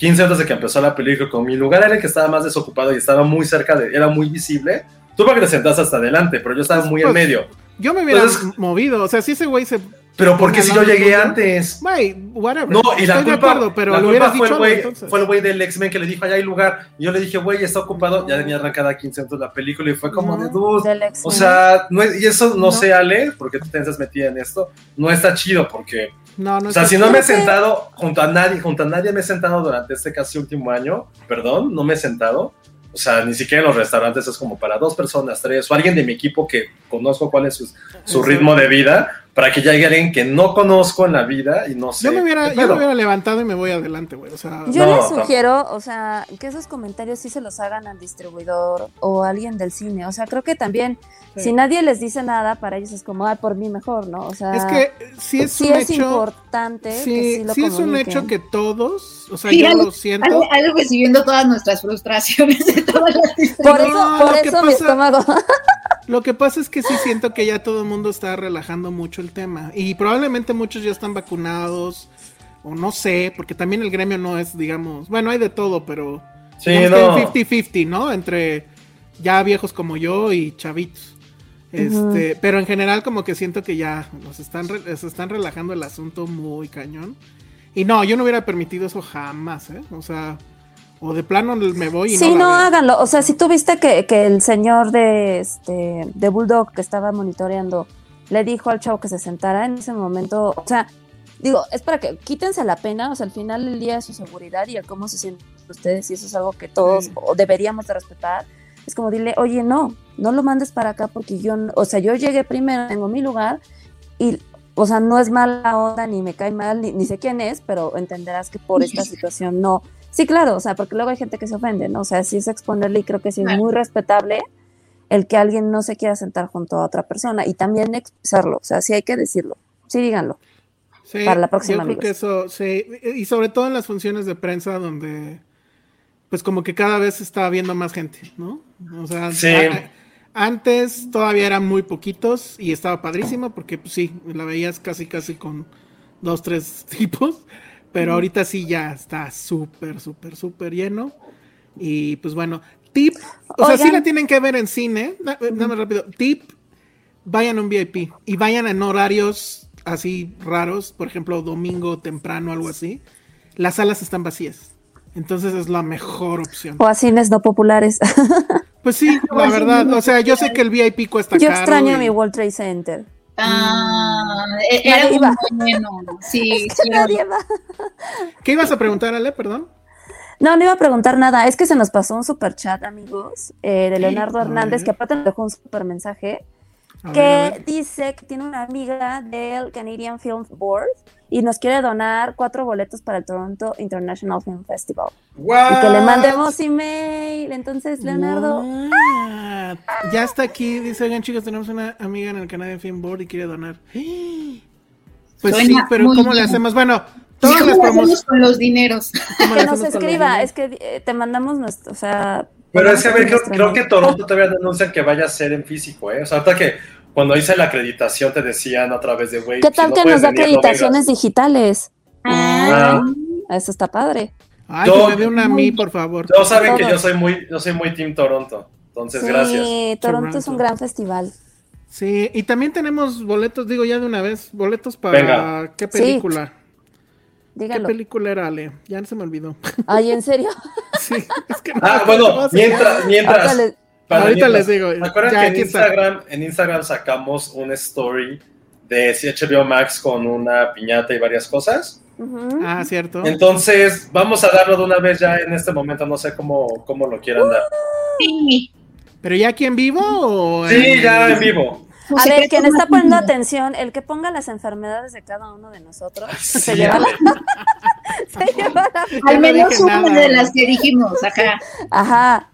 15 antes de que empezó la película, con mi lugar era el que estaba más desocupado y estaba muy cerca de, era muy visible. Tú porque te sentaste hasta adelante, pero yo estaba muy en Pues, medio. Yo me hubiera Entonces- movido. O sea, si ese güey se. Pero porque si yo llegué Ponga, antes. Güey, whatever. No, y la Estoy de culpa, acuerdo, pero la culpa fue, dicho el entonces. fue el güey del X-Men que le dijo, allá hay lugar. Y yo le dije, güey, está ocupado. Ya tenía arrancada 15 minutos la película y fue como No, de ex- O sea, no es- y eso no, No. sé, Ale, porque tú te estás metida en esto, no está chido porque, No, no o sea, si no me he sentado junto a nadie, junto a nadie me he sentado durante este casi último año, perdón, no me he sentado, o sea, ni siquiera en los restaurantes es como para dos personas, tres, o alguien de mi equipo que conozco cuál es su, su ritmo de vida, para que llegue alguien que no conozco en la vida y no sé. Yo me hubiera, yo me hubiera levantado y me voy adelante, güey. O sea, Yo No, les sugiero, o sea, que esos comentarios sí se los hagan al distribuidor o a alguien del cine. O sea, creo que también, Sí. si nadie les dice nada, para ellos es como, ah, por mí mejor, ¿no? O sea, es que sí es sí un es hecho. importante Sí, que sí lo sí es un hecho que todos, o sea, Sí, yo algo- lo siento. Algo, algo recibiendo todas nuestras frustraciones de todas las Por No, eso, lo por eso mi estómago. Lo que pasa es que sí siento que ya todo el mundo está relajando mucho el tema. Y probablemente muchos ya están vacunados. O no sé, porque también el gremio no es, digamos, bueno, hay de todo, pero Sí, no. que hay 50-50, ¿no? Entre ya viejos como yo y chavitos. Este, pero en general como que siento que ya nos están re- se están relajando el asunto muy cañón. Y no, yo no hubiera permitido eso jamás, ¿eh? O sea, o de plano me voy y Sí, no, no, háganlo. O sea, si tú viste que, que el señor de este de Bulldog que estaba monitoreando le dijo al chavo que se sentara en ese momento, o sea, digo, es para que quítense la pena, o sea, al final del día es su seguridad y el cómo se sienten ustedes y eso es algo que todos Sí. deberíamos de respetar. Es como dile, oye, no, no lo mandes para acá porque yo, o sea, yo llegué primero, tengo mi lugar y, o sea, no es mala onda ni me cae mal ni, ni sé quién es, pero entenderás que por esta situación no. Sí, claro, o sea, porque luego hay gente que se ofende, ¿no? O sea, sí es exponerle y creo que sí es muy respetable el que alguien no se quiera sentar junto a otra persona y también expresarlo, o sea, sí hay que decirlo, sí díganlo. Sí, para la próxima, Yo creo que eso, sí, y sobre todo en las funciones de prensa donde, pues como que cada vez está viendo más gente, ¿no? O sea, Sí. a- antes todavía eran muy poquitos y estaba padrísimo porque pues sí, la veías casi casi con dos, tres tipos, pero ahorita sí ya está súper, súper, súper lleno. Y pues bueno, tip, o sea, sí la tienen que ver en cine, da- dame rápido, tip, vayan a un VIP y vayan en horarios así raros, por ejemplo, domingo temprano, algo así. Las salas están vacías. Entonces es la mejor opción. O a cines no populares. Pues sí, la verdad. O sea, yo sé que el VIP cuesta Yo caro. extraño y- mi World Trade Center. Ah, e- era bueno. Sí, Nadie va. ¿Qué ibas a preguntar, Ale? Perdón. No, no iba a preguntar nada. Es que se nos pasó un super chat, amigos, eh, de Leonardo Hernández, que aparte nos dejó un super mensaje, A que ver, a ver. dice que tiene una amiga del Canadian Film Board y nos quiere donar cuatro boletos para el Toronto International Film Festival. What? Y que le mandemos email. Entonces, Leonardo? Ya está aquí, dice, oigan chicos, tenemos una amiga en el Canadian Film Board y quiere donar. Pues Suena sí, pero ¿cómo le hacemos? Bueno, ¿Cómo todas las lo hacemos promociones. con los dineros? ¿cómo le que nos escriba. Es que eh, te mandamos nuestro, o sea. Pero es que a ver, creo, que Toronto todavía denuncian que vaya a ser en físico, ¿eh? O sea, ahorita que cuando hice la acreditación te decían a través de güey. ¿Qué si tal no que nos da venir, acreditaciones digitales? Ah, Eso está padre. Ay, Yo- que me dé una a mí, por favor. Todos saben que yo soy muy, yo soy muy Team Toronto. Entonces, sí, gracias. Toronto es un Toronto. gran festival. Sí, y también tenemos boletos, digo ya de una vez, boletos para Venga. qué película. ¿Qué Dígalo. película era, Ale? Ya se me olvidó. Ay, ¿en serio? sí, es que no Ah, bueno, mientras, mientras. Ahorita les- para Ahorita les digo, ¿Se acuerdan ya, que en. Instagram, en Instagram sacamos una story de HBO Max con una piñata y varias cosas? Ah, cierto. Entonces, vamos a darlo de una vez ya en este momento, no sé cómo, cómo lo quieran dar. sí. ¿Pero ya aquí en vivo o Sí, ya en vivo. A ver, quien está poniendo atención, el que ponga las enfermedades de cada uno de nosotros, Sí, se lleva la, se lleva la- Al no menos una nada. de las que dijimos, ajá. Ajá.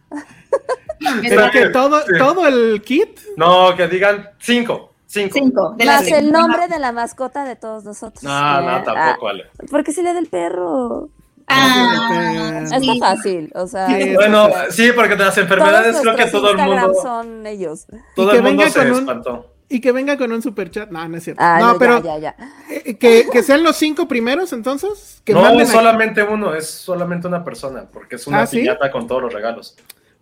¿Pero que todo, Sí. todo el kit? No, que digan cinco. Cinco. Cinco. De Más el nombre de la mascota de todos nosotros. No, no, Eh, tampoco, Ale. ah, porque si le del perro. Ah, Está sí. fácil, o sea. Sí, Bueno, sí, porque de las enfermedades creo que todo el mundo, son ellos. todo el mundo se un- espantó. Y que venga con un super chat. No, no es cierto. Ah, no, no, pero ya, ya, ya. eh, que, que sean los cinco primeros, entonces. Que no, es solamente uno, es solamente una persona, porque es una ¿Ah, sí? piñata con todos los regalos.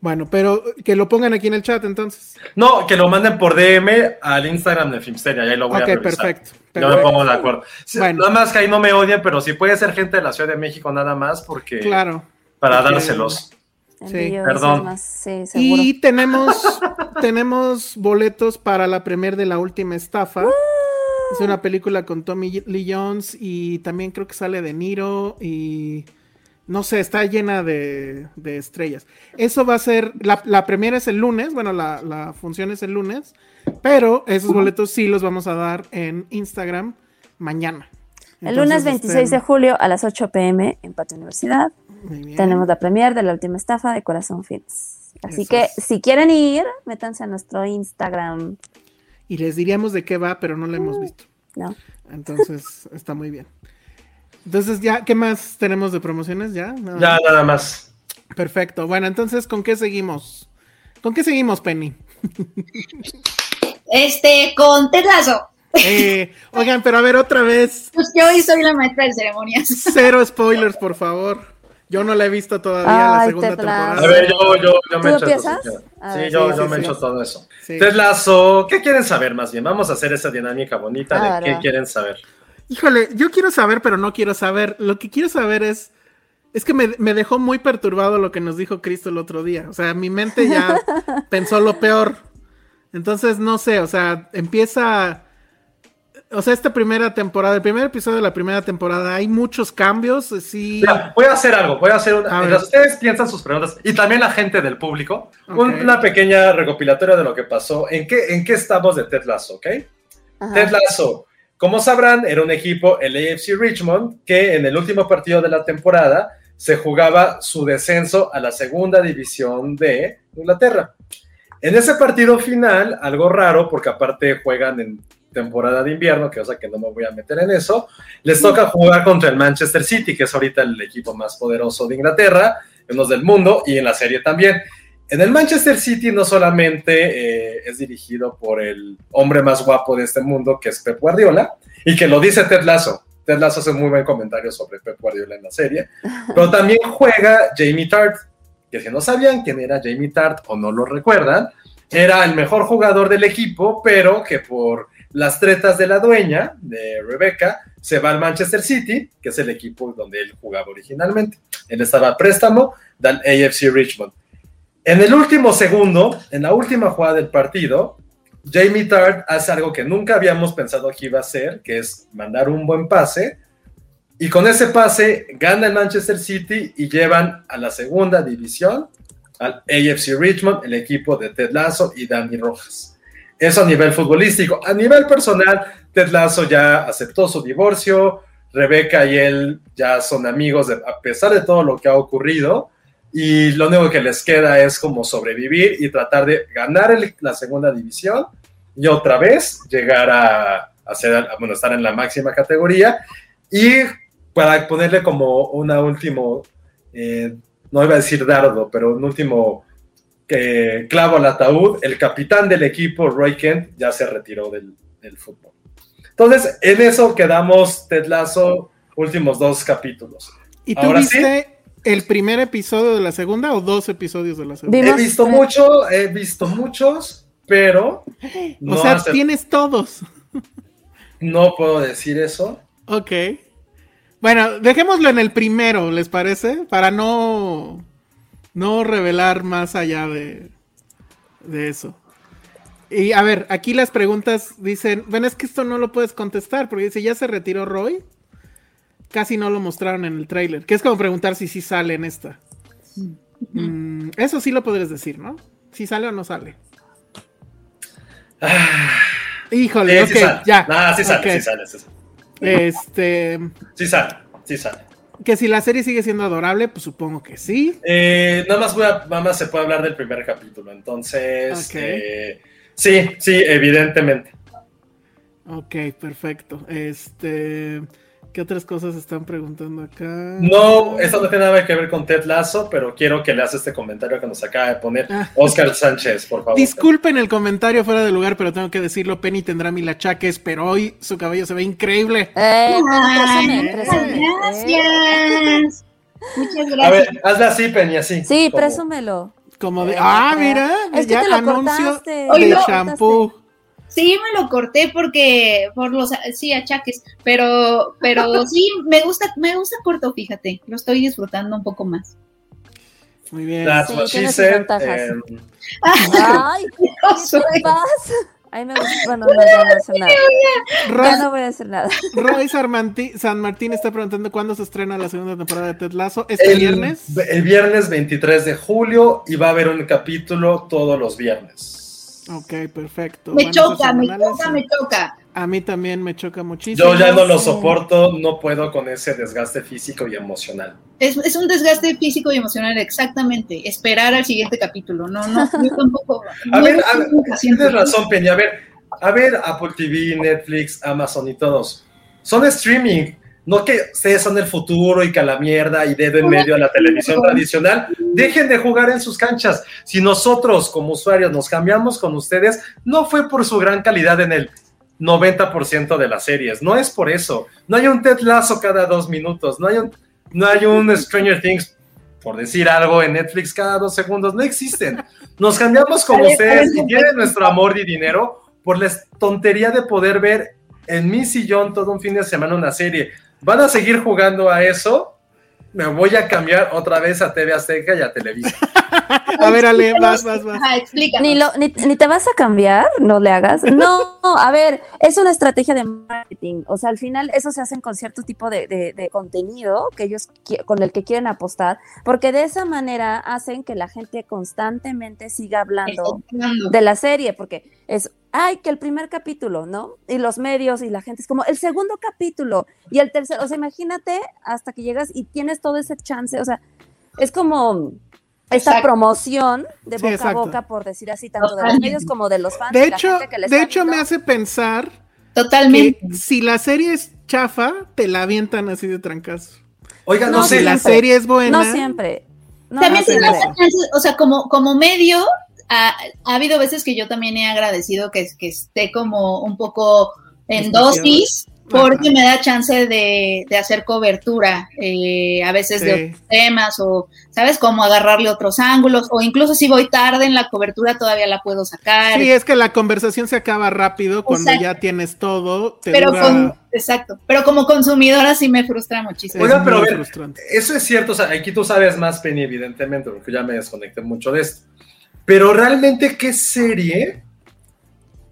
Bueno, pero que lo pongan aquí en el chat, entonces. No, que lo manden por DM al Instagram de Filmsteria, y ahí lo voy Ok, a revisar. perfecto. Yo me perfecto. pongo de acuerdo. Sí, Bueno. Nada más que ahí no me odien, pero si puede ser gente de la Ciudad de México nada más, porque Claro. para porque- dárselos. Envíos, perdón. más, sí. Y tenemos, tenemos boletos para la premier de La Última Estafa. Es una película con Tommy Lee Jones y también creo que sale de Niro y no sé, está llena de, de estrellas. Eso va a ser, la, la premier es el lunes, bueno, la, la función es el lunes, pero esos boletos sí los vamos a dar en Instagram mañana. El lunes Entonces, 26 de estén- julio a las 8 pm en Patio Universidad tenemos la premier de la última estafa de Corazón Films. Así Eso que es. si quieren ir, métanse a nuestro Instagram. Y les diríamos de qué va, pero no la hemos visto. ¿no? Entonces, está muy bien. Entonces, ya, ¿qué más tenemos de promociones? ¿Ya? Nada Ya, más. nada más. Perfecto. Bueno, entonces, ¿con qué seguimos? ¿Con qué seguimos, Penny? Este, con Ted Lasso. Eh, oigan, pero a ver, otra vez. Pues yo hoy soy la maestra de ceremonias. Cero spoilers, por favor. Yo no la he visto todavía la segunda temporada. A ver, yo, yo, yo ¿Tú me echo eso. empiezas? si quieren. A Sí, ver. yo, Sí, yo sí, me sí. echo todo eso. Lasso, ¿qué quieren saber más bien? Vamos a hacer esa dinámica bonita Ah, de qué verdad. quieren saber. Híjole, yo quiero saber, pero no quiero saber. Lo que quiero saber es. Es que me, me dejó muy perturbado lo que nos dijo Cristo el otro día. O sea, mi mente ya pensó lo peor. Entonces, no sé, o sea, empieza. O sea, esta primera temporada, el primer episodio de la primera temporada, hay muchos cambios. Sí. Mira, voy a hacer algo, voy a hacer una. A ver. Mientras ustedes piensan sus preguntas y también la gente del público, una pequeña recopilatoria de lo que pasó. ¿En qué, en qué estamos de Ted Lasso, ok? Ajá. Ted Lasso, como sabrán, era un equipo, el AFC Richmond, que en el último partido de la temporada se jugaba su descenso a la segunda división de Inglaterra. En ese partido final, algo raro, porque aparte juegan en temporada de invierno, que o sea que no me voy a meter en eso, les toca jugar contra el Manchester City, que es ahorita el equipo más poderoso de Inglaterra, unos del mundo y en la serie también. En el Manchester City no solamente eh, es dirigido por el hombre más guapo de este mundo, que es Pep Guardiola, y que lo dice Ted Lasso. Ted Lasso hace muy buen comentario sobre Pep Guardiola en la serie, pero también juega Jamie Tart, que si no sabían quién era Jamie Tart o no lo recuerdan, era el mejor jugador del equipo, pero que por las tretas de la dueña, de Rebecca, se va al Manchester City, que es el equipo donde él jugaba originalmente. Él estaba a préstamo del AFC Richmond. En el último segundo, en la última jugada del partido, Jamie Tart hace algo que nunca habíamos pensado que iba a hacer, que es mandar un buen pase. Y con ese pase gana el Manchester City y llevan a la segunda división al AFC Richmond, el equipo de Ted Lasso y Danny Rojas. Eso a nivel futbolístico. A nivel personal, Ted Lasso ya aceptó su divorcio, Rebeca y él ya son amigos de- a pesar de todo lo que ha ocurrido y lo único que les queda es como sobrevivir y tratar de ganar el- la segunda división y otra vez llegar a, a ser, a, bueno, estar en la máxima categoría y para ponerle como una último, eh, no iba a decir dardo, pero un último eh, clavo al ataúd, el capitán del equipo, Roy Kent, ya se retiró del, del fútbol. Entonces, en eso quedamos, Ted Lasso, últimos dos capítulos. ¿Y tú Ahora sí. El primer episodio de la segunda o dos episodios de la segunda? He visto mucho, he visto muchos, pero no, o sea, hace- tienes todos. no puedo decir eso. Ok. Bueno, dejémoslo en el primero, ¿les parece? Para no, no revelar más allá de, de eso. Y a ver, aquí las preguntas dicen, bueno, es que esto no lo puedes contestar, porque dice, ya se retiró Roy. Casi no lo mostraron en el tráiler, que es como preguntar si sí sale en esta. Mm, eso sí lo podrías decir, ¿no? Si sale o no sale. Híjole, Sí, ok, sí sale. ya. Nah, sí sale, sí sale, sí sale. Este, Sí sale, sí sale. que si la serie sigue siendo adorable, pues supongo que sí. Eh, nada más voy a- nada más se puede hablar del primer capítulo, entonces eh, sí, sí, evidentemente. Ok, perfecto. Este, ¿qué otras cosas están preguntando acá? No, esto no tiene nada que ver con Ted Lasso, pero quiero que leas este comentario que nos acaba de poner Ah. Oscar Sánchez, por favor. Disculpen el comentario fuera de lugar, pero tengo que decirlo. Penny tendrá mil achaques, pero hoy su cabello se ve increíble. Eh, Ay, presume, presume. Eh. gracias. Muchas A gracias. ver, hazla así, Peña, así. Sí, como- presúmelo. Como de, Eh, ah, mira, es que ya te lo anuncio cortaste. Oye, de no. shampoo. Sí, me lo corté porque por los sí achaques, pero pero sí me gusta me gusta corto, fíjate, lo estoy disfrutando un poco más. Muy bien. That's Sí, what she tiene sus said, ventajas. em, Ay, ¿qué pasa? Ay, me gusta. Bueno, no, ya no voy a decir nada. Ya no voy a decir nada. Roy San Martín está preguntando cuándo se estrena la segunda temporada de Ted Lasso. ¿Este el, viernes? el viernes 23 de julio y va a haber un capítulo todos los viernes. Ok, perfecto. Me choca, me choca, me choca. A mí también me choca muchísimo. Yo ya no lo soporto, no puedo con ese desgaste físico y emocional. Es, es un desgaste físico y emocional, exactamente. Esperar al siguiente capítulo. No, no, yo tampoco. A no ver, a ver, tienes razón, Peña. A ver, a ver, Apple TV, Netflix, Amazon y todos. Son streaming. No que ustedes son el futuro y que a la mierda y dedo en medio a la televisión tradicional. Dejen de jugar en sus canchas. Si nosotros como usuarios nos cambiamos con ustedes, no fue por su gran calidad en el 90% de las series. No es por eso. No hay un Ted Lasso cada dos minutos. No hay un, no hay un Stranger Things, por decir algo, en Netflix cada dos segundos. No existen. Nos cambiamos con Vale, ustedes y tienen nuestro amor y dinero por la tontería de poder ver en mi sillón todo un fin de semana una serie. ¿Van a seguir jugando a eso? Me voy a cambiar otra vez a TV Azteca y a Televisa. A ver, Ale, vas, vas, vas. Ajá, explícanos. Ni, lo, ni, ni te vas a cambiar, no le hagas. No, a ver, es una estrategia de marketing. O sea, al final eso se hacen con cierto tipo de, de- de contenido que ellos con el que quieren apostar, porque de esa manera hacen que la gente constantemente siga hablando de la serie, porque es, ay, que el primer capítulo, ¿no? Y los medios y la gente es como, el segundo capítulo y el tercero, o sea, imagínate hasta que llegas y tienes todo ese chance, o sea, es como esta Exacto. promoción de boca a boca, por decir así, tanto de los medios como de los fans. De la hecho, gente que le de hecho me hace pensar que Totalmente. si la serie es chafa, te la avientan así de trancazo. Oiga, no, No, sé, Si la serie es buena, No siempre. No, también no siempre. o sea, como, como medio, ha, ha habido veces que yo también he agradecido que, que esté como un poco en dosis, porque Ajá. me da chance de, de hacer cobertura, eh, a veces de otros temas, o, ¿sabes? Como agarrarle otros ángulos, o incluso si voy tarde en la cobertura todavía la puedo sacar. Sí, es que la conversación se acaba rápido cuando Exacto. ya tienes todo. Te pero dura- con, exacto, pero como consumidora sí me frustra muchísimo. pero ver. Eso es cierto, o sea, aquí tú sabes más, Penny, evidentemente, porque ya me desconecté mucho de esto. Pero realmente, ¿qué serie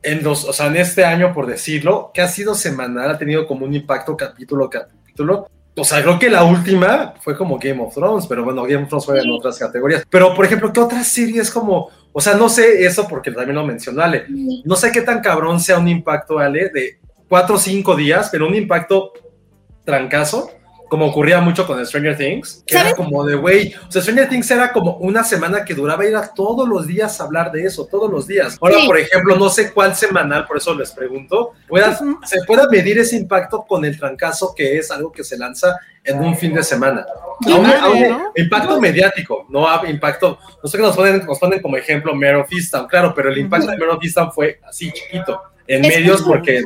en los, o sea, en este año, por decirlo, que ha sido semanal, ha tenido como un impacto capítulo a capítulo? O sea, creo que la última fue como Game of Thrones, pero bueno, Game of Thrones fue en otras categorías. Pero, por ejemplo, ¿qué otra serie es como, o sea, no sé eso porque también lo mencionó Ale, no sé qué tan cabrón sea un impacto, Ale, de cuatro o cinco días, pero un impacto trancazo, como ocurría mucho con Stranger Things, que era como de, güey, o sea, Stranger Things era como una semana que duraba ir a todos los días a hablar de eso, todos los días. Ahora, por ejemplo, no sé cuál semanal, por eso les pregunto, pueda, se pueda medir ese impacto con el trancazo que es algo que se lanza en un fin de semana. impacto mediático, no impacto, no sé qué nos ponen, nos ponen como ejemplo of Easttown, claro, pero el impacto de Mare of Easttown fue así chiquito, en medios porque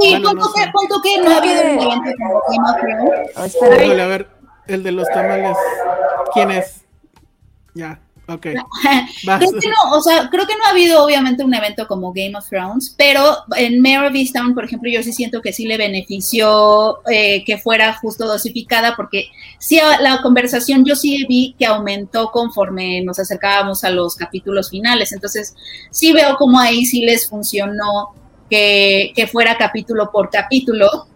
Sí, punto, que, punto que no ha habido un evento como Game of Thrones. a ver, el de los tamales. ¿Quién es? Ya, ok. creo que no, o sea, creo que no ha habido obviamente un evento como Game of Thrones, pero en Mare of Easttown, por ejemplo, yo sí siento que sí le benefició eh, que fuera justo dosificada, porque sí, la conversación yo sí vi que aumentó conforme nos acercábamos a los capítulos finales, entonces sí veo como ahí sí les funcionó que, fuera capítulo por capítulo,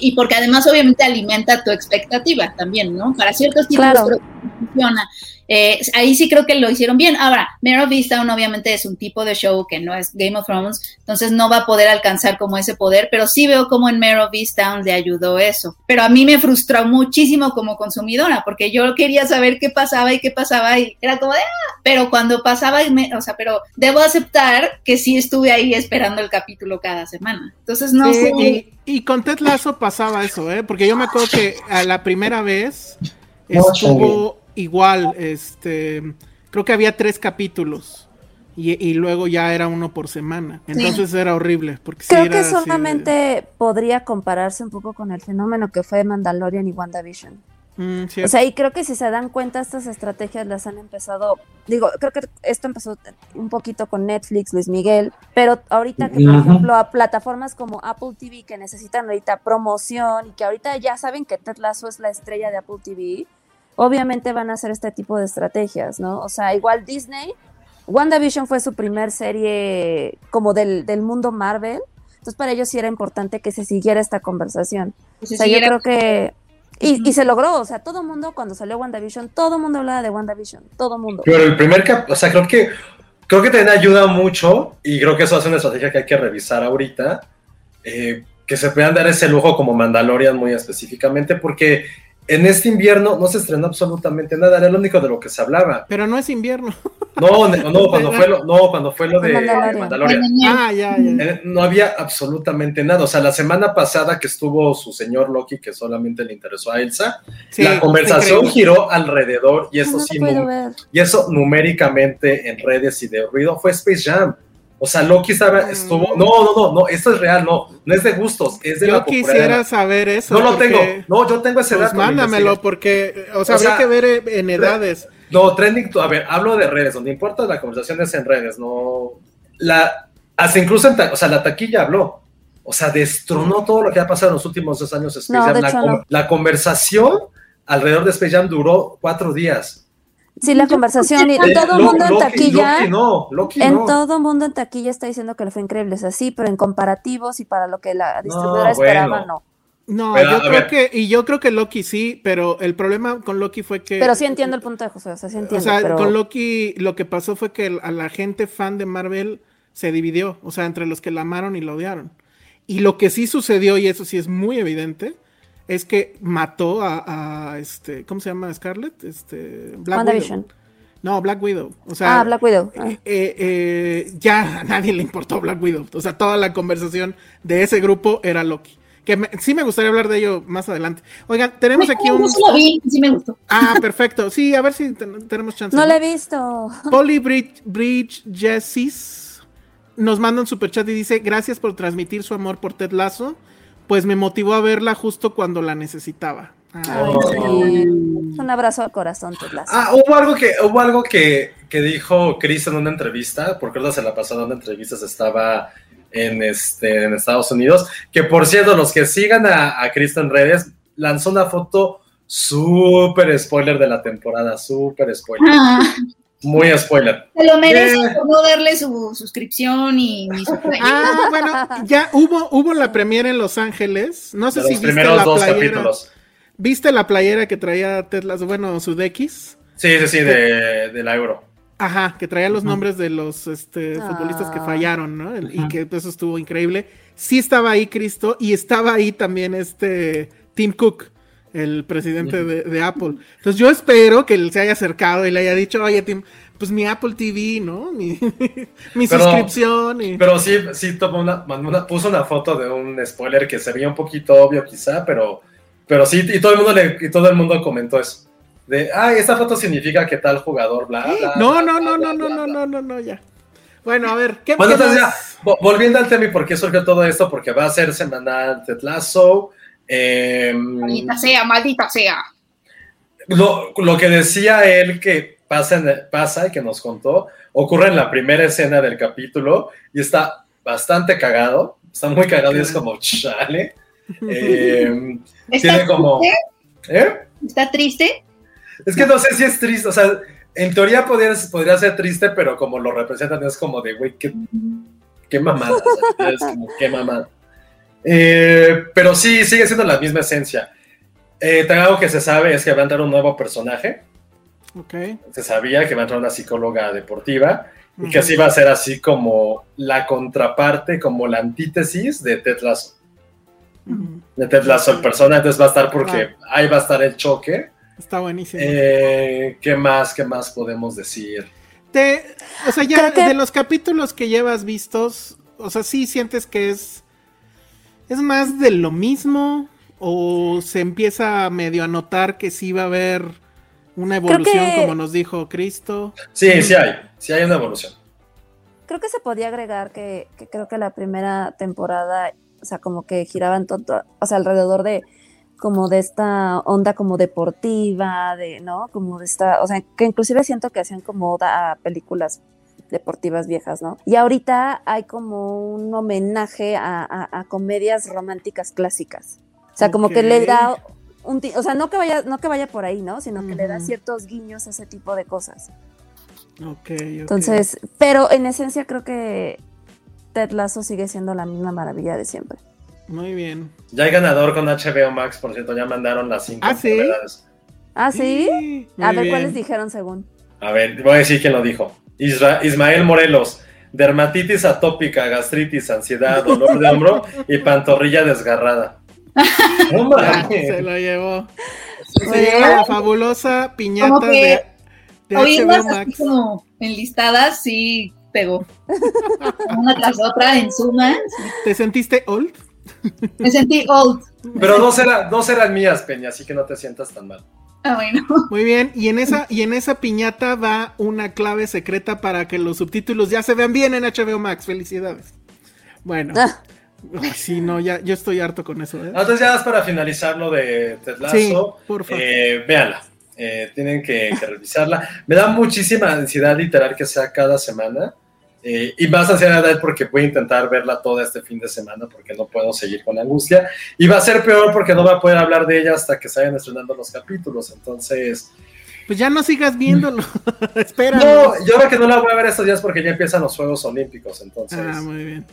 y porque además obviamente alimenta tu expectativa también, ¿no? Para ciertos tipos de funciona. Eh, ahí sí creo que lo hicieron bien. Ahora, Mare of Easttown obviamente es un tipo de show que no es Game of Thrones, entonces no va a poder alcanzar como ese poder, pero sí veo como en Mare of Easttown le ayudó eso. Pero a mí me frustró muchísimo como consumidora, porque yo quería saber qué pasaba y qué pasaba y era como de, ah, pero cuando pasaba, o sea, pero debo aceptar que sí estuve ahí esperando el capítulo cada semana. Entonces no sé. Y, y con Ted Lasso pasaba eso, ¿eh? Porque yo me acuerdo que a la primera vez estuvo igual, este, creo que había tres capítulos. Y, luego ya era uno por semana. Entonces era horrible. Porque Creo que solamente podría compararse un poco con el fenómeno que fue Mandalorian y WandaVision. Mm, o sea, y creo que si se dan cuenta, estas estrategias las han empezado. Digo, creo que esto empezó un poquito con Netflix, Luis Miguel, pero ahorita que, por ejemplo, a plataformas como Apple TV que necesitan ahorita promoción y que ahorita ya saben que Ted Lasso es la estrella de Apple TV, obviamente van a hacer este tipo de estrategias, ¿no? O sea, igual Disney, WandaVision fue su primer serie como del, del mundo Marvel, entonces para ellos sí era importante que se siguiera esta conversación. o sea, yo creo que... Y, y, se logró, o sea, todo el mundo cuando salió WandaVision, todo el mundo hablaba de WandaVision, todo el mundo. Pero el primer cap, o sea, creo que creo que también ayuda mucho y creo que eso es una estrategia que hay que revisar ahorita, eh, que se puedan dar ese lujo como Mandalorian muy específicamente, porque en este invierno no se estrenó absolutamente nada, era lo único de lo que se hablaba. Pero no es invierno. No, no, cuando fue lo, no, cuando fue lo de Mandalorian. Ah, ya, ya. Eh, no había absolutamente nada. O sea, la semana pasada que estuvo su señor Loki, que solamente le interesó a Elsa, la conversación giró alrededor, y eso sí, y eso numéricamente en redes y de ruido fue Space Jam. O sea, Loki estaba, estuvo. No, no, no, no, esto es real, no, no es de gustos, es de yo quisiera saber eso. No lo tengo, no, yo tengo ese pues dato. Mándamelo, porque, o sea, habría que ver en edades. No, trending, a ver, hablo de redes, donde importa la conversación es en redes, no. La, hasta incluso, en o sea, la taquilla habló. O sea, destronó todo lo que ha pasado en los últimos dos años. Space La, la conversación alrededor de Space Jam duró cuatro días. Sí, la conversación. Y en todo el mundo en taquilla. en todo el mundo en taquilla está diciendo que le fue increíble. Es así, pero en comparativos y para lo que la distribuidora esperaba, no. No, yo creo que, y yo creo que Loki sí, pero el problema con Loki fue que. Pero sí entiendo el punto de José, o sea, sí entiendo. O sea, con Loki lo que pasó fue que a la gente fan de Marvel se dividió, o sea, entre los que la amaron y la odiaron. Y lo que sí sucedió, y eso sí es muy evidente, es que mató a, este, ¿cómo se llama? Scarlett, este, Black Widow. No, Black Widow. O sea, ah, Black Widow. Eh, eh, ya a nadie le importó Black Widow. O sea, toda la conversación de ese grupo era Loki. Que sí me gustaría hablar de ello más adelante. Oigan, tenemos aquí un. sí me gustó. Ah, perfecto. Sí, a ver si tenemos chance. No, lo he visto. Polly Bridge, Bridge Jessis nos manda un super chat y dice: Gracias por transmitir su amor por Ted Lasso pues me motivó a verla justo cuando la necesitaba. Un abrazo al corazón. Ah, hubo algo que, hubo algo que, dijo Chris en una entrevista, porque ahora se la pasó en una entrevista, estaba en, este, en Estados Unidos, que por cierto, los que sigan a, a Chris en redes, lanzó una foto súper spoiler de la temporada, súper spoiler. Ah. Muy spoiler. Se lo merece por no darle su suscripción y, su Ah, bueno, ya hubo, hubo la premiere en Los Ángeles. No sé si viste la dos playera. Capítulos. ¿Viste la playera que traía Ted Lasso? Bueno, su DX. Sí, sí, sí, de, la Euro. Ajá, que traía los nombres de los este, futbolistas que Ah. fallaron, ¿no? El- Y que eso estuvo increíble. Sí estaba ahí Cristo y estaba ahí también este Tim Cook, el presidente de, de Apple. Entonces yo espero que él se haya acercado y le haya dicho, oye Tim, pues mi Apple TV, ¿no? Mi, mi Pero- suscripción. Y... Pero sí, sí tomó una, mandó una- puso una foto de un spoiler que se veía un poquito obvio quizá, pero, pero sí, y todo el mundo le, y todo el mundo comentó eso. De, ay, esta foto significa que tal jugador, bla, bla. No, bla, no, bla, no, bla, no, no, no, bla". no, no, no, ya. Bueno, a ver, ¿qué, Bueno, entonces ya, vo- volviendo al tema y por qué surgió todo esto, porque va a ser semanal Ted Lasso. Eh, Maldita sea, maldita sea. lo, lo que decía él que pasa, en- pasa y que nos contó, ocurre en la primera escena del capítulo y está bastante cagado, está muy cagado y es como chale. Eh, ¿Está tiene como... triste? ¿Eh? ¿Está triste? Es que no sé si es triste, o sea, en teoría podría, podría ser triste, pero como lo representan es como de, güey, qué, qué mamada, o sea, es como, qué mamada. Eh, pero sí, sigue siendo la misma esencia. Eh, también algo que se sabe es que va a entrar un nuevo personaje, Ok. se sabía que va a entrar una psicóloga deportiva y que así va a ser así como la contraparte, como la antítesis de Ted Lasso. De Ted Lasso, el personaje, entonces va a estar porque ahí va a estar el choque. Está buenísimo. Eh, ¿Qué más, qué más podemos decir? Te, o sea, ya que- de los capítulos que llevas vistos, o sea, sí sientes que es es más de lo mismo o se empieza medio a notar que sí va a haber una evolución que- como nos dijo Cristo. Sí, sí hay, sí hay una evolución. Creo que se podía agregar que, que creo que la primera temporada, o sea, como que giraban todo, o sea, alrededor de como de esta onda como deportiva, de, ¿no? Como de esta, o sea, que inclusive siento que hacían como oda a películas deportivas viejas, ¿no? Y ahorita hay como un homenaje a, a- a comedias románticas clásicas. O sea, como que le da un, ti- o sea, no que vaya, no que vaya por ahí, ¿no? Sino que le da ciertos guiños a ese tipo de cosas. Ok, ok. Entonces, pero en esencia creo que Ted Lasso sigue siendo la misma maravilla de siempre. Muy bien. Ya hay ganador con HBO Max, por cierto, ya mandaron las cinco ¿Ah, sí? novedades. ¿Ah, sí? A ver bien. cuáles dijeron según. A ver, voy a decir quién lo dijo. Isra- Ismael Morelos, dermatitis atópica, gastritis, ansiedad, dolor de hombro y pantorrilla desgarrada. No se lo llevó. Se bien. lleva la fabulosa piñata Como que de, de Oírlas HBO así Max. como enlistadas, sí pegó. Una tras otra en suma. ¿Te sentiste old? Me sentí old. Pero dos, era- dos eran mías, Peña, así que no te sientas tan mal. Ah, bueno. Muy bien, y en esa y en esa piñata va una clave secreta para que los subtítulos ya se vean bien en HBO Max. Felicidades. Bueno, Ah, ay, sí, no, ya yo estoy harto con eso. ¿eh? Entonces ya es para finalizar lo de Ted Lasso. Sí, por favor. Eh, véanla. Eh, tienen que, que revisarla. Me da muchísima ansiedad literal que sea cada semana. Eh, y más ansiedad porque voy a intentar verla toda este fin de semana porque no puedo seguir con angustia. Y va a ser peor porque no voy a poder hablar de ella hasta que se vayan estrenando los capítulos. Entonces, Pues ya no sigas viéndolo. Espera. no, yo creo que no la voy a ver estos días porque ya empiezan los Juegos Olímpicos. Entonces, Ah, muy bien.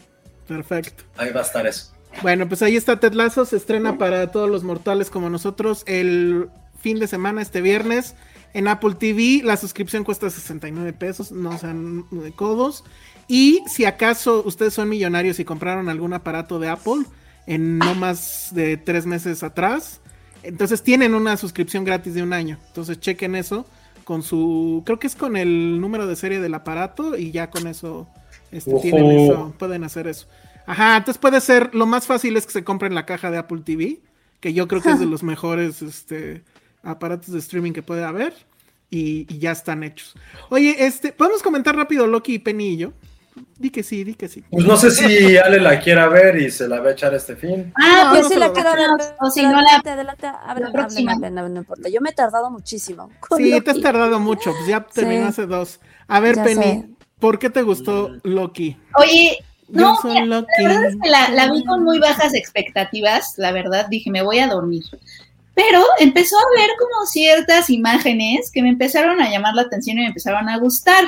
Perfecto. ahí va a estar eso. Bueno, pues ahí está Ted Lasso, se estrena para todos los mortales como nosotros el fin de semana, este viernes, en Apple TV. La suscripción cuesta 69 pesos, no sean de codos. Y si acaso ustedes son millonarios y compraron algún aparato de Apple en no más de tres meses atrás, entonces tienen una suscripción gratis de un año. Entonces chequen eso con su, creo que es con el número de serie del aparato y ya con eso este, tienen eso, pueden hacer eso. Ajá, entonces puede ser, lo más fácil es que se compren la caja de Apple TV, que yo creo que es de los mejores este, aparatos de streaming que puede haber, y, y ya están hechos. Oye, este, ¿podemos comentar rápido Loki y Penny y yo? Di que sí, di que sí. Pues no sé si Ale la quiera ver y se la va a echar este fin. Ah, No, pues yo no sí se la quiero ver. O si no, la- adelante, adelante, hablen, la próxima. hablen, hablen, no importa. Yo me he tardado muchísimo. Sí, te Loki. has tardado mucho, pues ya terminó Sí. hace dos. A ver, Ya Penny, sé. ¿por qué te gustó Loki? Oye, no, mira, Loki. la verdad es que la, la vi con muy bajas expectativas, la verdad, dije, me voy a dormir. Pero empezó a ver como ciertas imágenes que me empezaron a llamar la atención y me empezaron a gustar.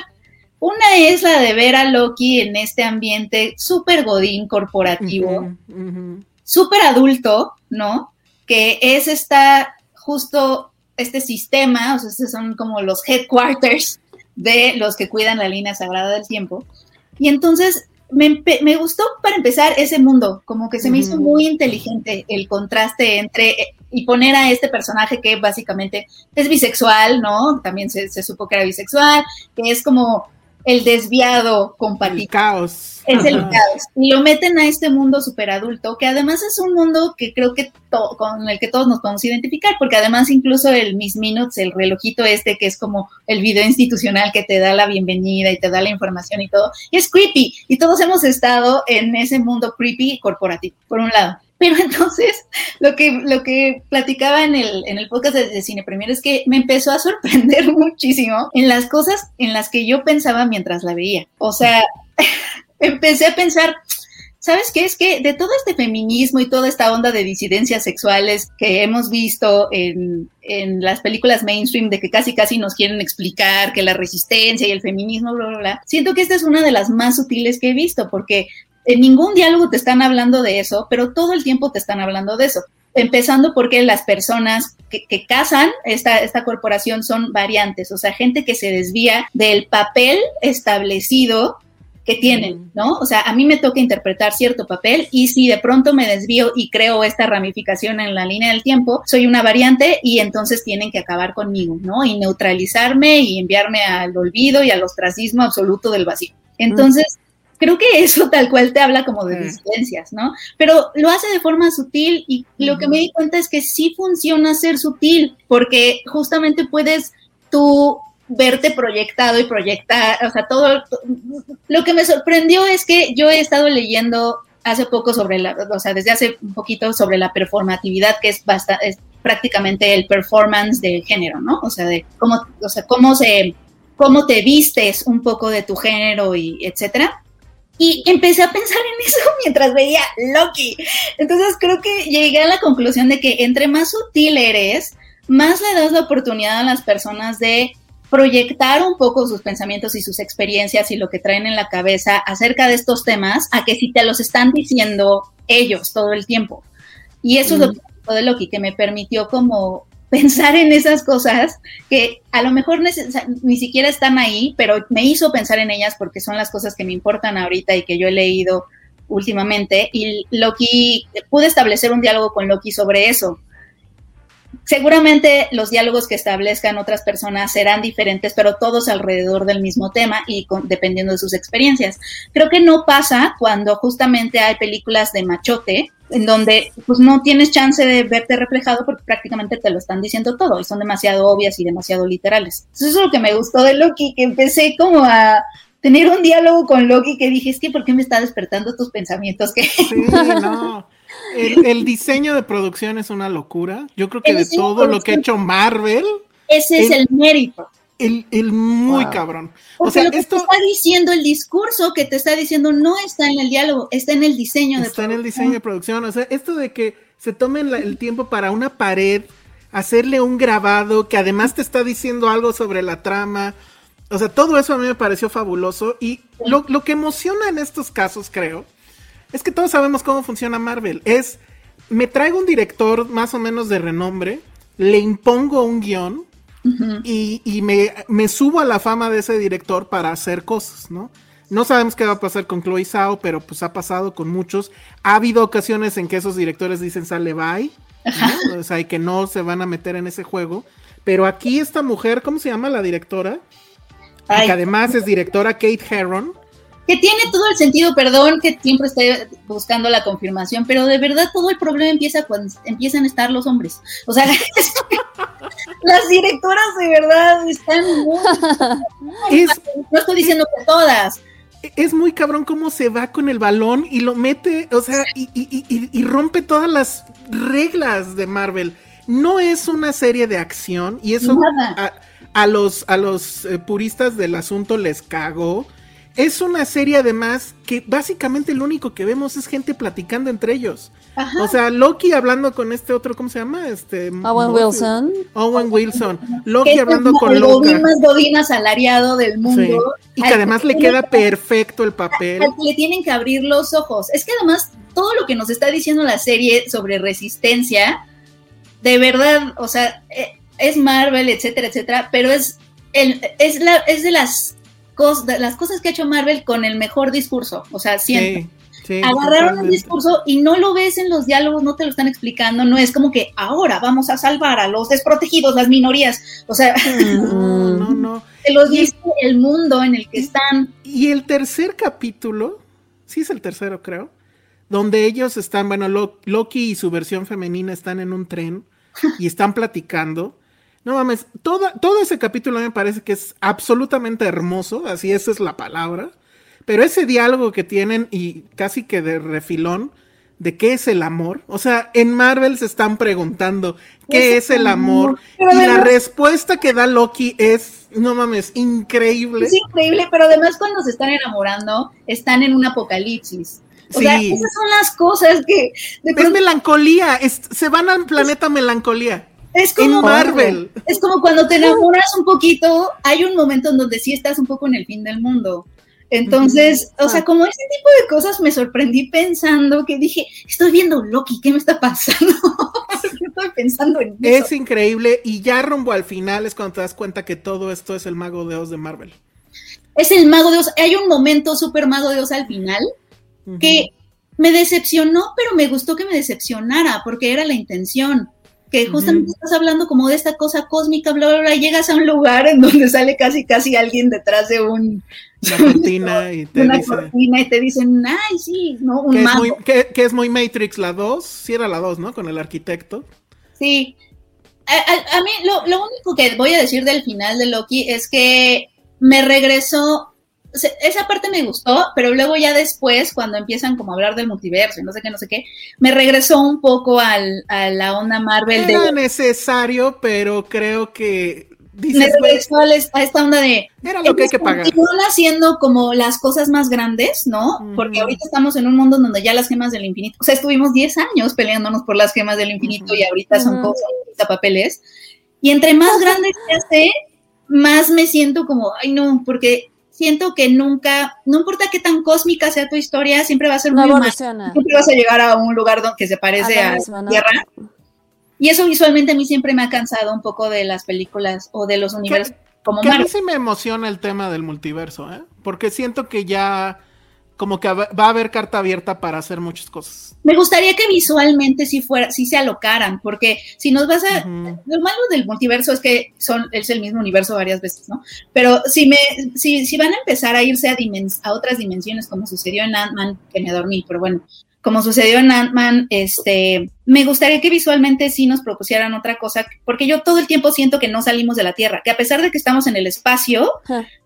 Una es la de ver a Loki en este ambiente súper godín corporativo, ujú. súper adulto, ¿no? Que es esta, justo este sistema, o sea, estos son como los headquarters de los que cuidan la línea sagrada del tiempo. Y entonces me, me, gustó para empezar ese mundo, como que se me hizo muy inteligente el contraste entre y poner a este personaje que básicamente es bisexual, ¿no? También se, se supo que era bisexual, que es como el desviado compatible. El caos. Es el caos. Y lo meten a este mundo super adulto, que además es un mundo que creo que con el que todos nos podemos identificar, porque además incluso el Miss Minutes, el relojito este, que es como el video institucional que te da la bienvenida y te da la información y todo, es creepy. Y todos hemos estado en ese mundo creepy corporativo, por un lado. Pero entonces, lo que, lo que platicaba en el, en el podcast de, Cine Premier es que me empezó a sorprender muchísimo en las cosas en las que yo pensaba mientras la veía. O sea, empecé a pensar, ¿sabes qué? Es que de todo este feminismo y toda esta onda de disidencias sexuales que hemos visto en, en, las películas mainstream, de que casi casi nos quieren explicar que la resistencia y el feminismo, bla, bla, bla, siento que esta es una de las más sutiles que he visto, porque en ningún diálogo te están hablando de eso, pero todo el tiempo te están hablando de eso. Empezando porque las personas que, que casan esta, esta corporación son variantes, o sea, gente que se desvía del papel establecido que tienen, ¿no? O sea, a mí me toca interpretar cierto papel y si de pronto me desvío y creo esta ramificación en la línea del tiempo, soy una variante y entonces tienen que acabar conmigo, ¿no? Y neutralizarme y enviarme al olvido y al ostracismo absoluto del vacío. Entonces, creo que eso tal cual te habla como de disidencias, ¿no? Pero lo hace de forma sutil y lo que me di cuenta es que sí funciona ser sutil, porque justamente puedes tú verte proyectado y proyectar, o sea, todo, lo que me sorprendió es que yo he estado leyendo hace poco sobre la, o sea, desde hace un poquito sobre la performatividad, que es bastante, es prácticamente el performance de género, ¿no? O sea, de cómo, o sea, cómo se, cómo te vistes un poco de tu género y etcétera. Y empecé a pensar en eso mientras veía Loki. Entonces creo que llegué a la conclusión de que entre más sutil eres, más le das la oportunidad a las personas de proyectar un poco sus pensamientos y sus experiencias y lo que traen en la cabeza acerca de estos temas a que si te los están diciendo ellos todo el tiempo. Y eso es lo que de Loki, que me permitió como pensar en esas cosas que a lo mejor ni siquiera están ahí, pero me hizo pensar en ellas porque son las cosas que me importan ahorita y que yo he leído últimamente. Y Loki, pude establecer un diálogo con Loki sobre eso. Seguramente los diálogos que establezcan otras personas serán diferentes, pero todos alrededor del mismo tema y dependiendo de sus experiencias. Creo que no pasa cuando justamente hay películas de machote, en donde pues no tienes chance de verte reflejado porque prácticamente te lo están diciendo todo y son demasiado obvias y demasiado literales. Eso es lo que me gustó de Loki, que empecé como a tener un diálogo con Loki que dije, es que ¿por qué me está despertando tus pensamientos? que Sí, no. El, diseño de producción es una locura. Yo creo que de todo lo que ha hecho Marvel. Ese es el mérito. El, el muy cabrón. o sea, lo que esto te está diciendo el discurso que te está diciendo no está en el diálogo, está en el diseño de Está en el diseño de producción. O sea, esto de que se tomen el tiempo para una pared, hacerle un grabado que además te está diciendo algo sobre la trama. O sea, todo eso a mí me pareció fabuloso. Y lo, lo que emociona en estos casos, creo, es que todos sabemos cómo funciona Marvel. Es, me traigo un director más o menos de renombre, le impongo un guion y, me, subo a la fama de ese director para hacer cosas, ¿no? No sabemos qué va a pasar con Chloe Zhao, pero pues ha pasado con muchos. Ha habido ocasiones en que esos directores dicen sale bye, o sea, y que no se van a meter en ese juego. Pero aquí esta mujer, ¿cómo se llama la directora? Que además es directora Kate Herron que tiene todo el sentido, perdón que siempre esté buscando la confirmación, pero de verdad todo el problema empieza cuando empiezan a estar los hombres. O sea, las directoras de verdad están muy... no estoy diciendo que todas. Es muy cabrón cómo se va con el balón y lo mete, o sea, y, rompe todas las reglas de Marvel. No es una serie de acción y eso a, los, a los eh, puristas del asunto les cagó es una serie además que básicamente lo único que vemos es gente platicando entre ellos. O sea, Loki hablando con este otro, ¿cómo se llama? Este Owen Wilson. Owen Wilson. Loki hablando con el Loki. más godín asalariado del mundo. Y que además le queda perfecto el papel. le tienen que abrir los ojos. Es que además todo lo que nos está diciendo la serie sobre resistencia, de verdad, o sea, eh, es Marvel, etcétera, etcétera, pero es el- es, la, es de las, cos- de las cosas que ha hecho Marvel con el mejor discurso. O sea, siempre. Sí, sí, Agarraron un totalmente. discurso y no lo ves en los diálogos, no te lo están explicando, no es como que ahora vamos a salvar a los desprotegidos, las minorías. O sea, No, no, no. te lo dice el mundo en el que están. Y el tercer capítulo, sí es el tercero, creo, donde ellos están, bueno, Lo- Loki y su versión femenina están en un tren y están platicando. No mames, toda, todo ese capítulo me parece que es absolutamente hermoso, así esa es la palabra. Pero ese diálogo que tienen y casi que de refilón de qué es el amor, o sea, en Marvel se están preguntando qué es el amor y la respuesta que da Loki es, no mames, increíble. Es increíble, pero además cuando se están enamorando, están en un apocalipsis. O sea, Sí. esas son las cosas que de Es pronto melancolía, es- se van al planeta melancolía. Es como Marvel. Es como cuando te enamoras un poquito, hay un momento en donde sí estás un poco en el fin del mundo. Entonces, o sea, como ese tipo de cosas me sorprendí pensando que dije, estoy viendo Loki, ¿qué me está pasando? Estoy pensando en eso. Es increíble y ya rumbo al final es cuando te das cuenta que todo esto es el mago de Oz de Marvel. Es el mago de Oz. Hay un momento súper mago de Oz al final que me decepcionó, pero me gustó que me decepcionara, porque era la intención. Que justamente estás hablando como de esta cosa cósmica, bla, bla, bla, y llegas a un lugar en donde sale casi, casi alguien detrás de un, Una cortina y te una dice cortina y te dicen, ay, sí, ¿no? Un que es, mago. muy, que, que es muy Matrix la 2, sí era la 2, ¿no? Con el arquitecto. Sí. A, a- a mí lo, lo único que voy a decir del final de Loki es que me regresó. Esa parte me gustó, pero luego ya después, cuando empiezan como a hablar del multiverso y no sé qué, no sé qué, me regresó un poco al, a la onda Marvel de. Era necesario, pero creo que Me dices, güey, regresó a esta onda de. era lo que hay que pagar. Continúan haciendo como las cosas más grandes, ¿no? Porque ahorita estamos en un mundo donde ya las gemas del infinito, o sea, estuvimos 10 años peleándonos por las gemas del infinito y ahorita son cosas, papeles. Y entre más grandes se hace, más me siento como, ay no, porque siento que nunca, no importa qué tan cósmica sea tu historia, siempre va a ser No muy humana. Siempre vas a llegar a un lugar donde que se parece A la a, misma, ¿no? Tierra. Y eso visualmente a mí siempre me ha cansado un poco de las películas o de los universos como Que a mí sí me emociona el tema del multiverso, ¿eh? Porque siento que ya como que va a haber carta abierta para hacer muchas cosas. Me gustaría que visualmente sí fuera, sí se alocaran, porque si nos vas a, Ujú. lo malo del multiverso es que son, es el mismo universo varias veces, ¿no? Pero si me, si, si van a empezar a irse a, dimens- a otras dimensiones, como sucedió en Ant-Man, que me dormí, pero bueno, como sucedió en Ant-Man, este, me gustaría que visualmente sí nos propusieran otra cosa, porque yo todo el tiempo siento que no salimos de la Tierra, que a pesar de que estamos en el espacio,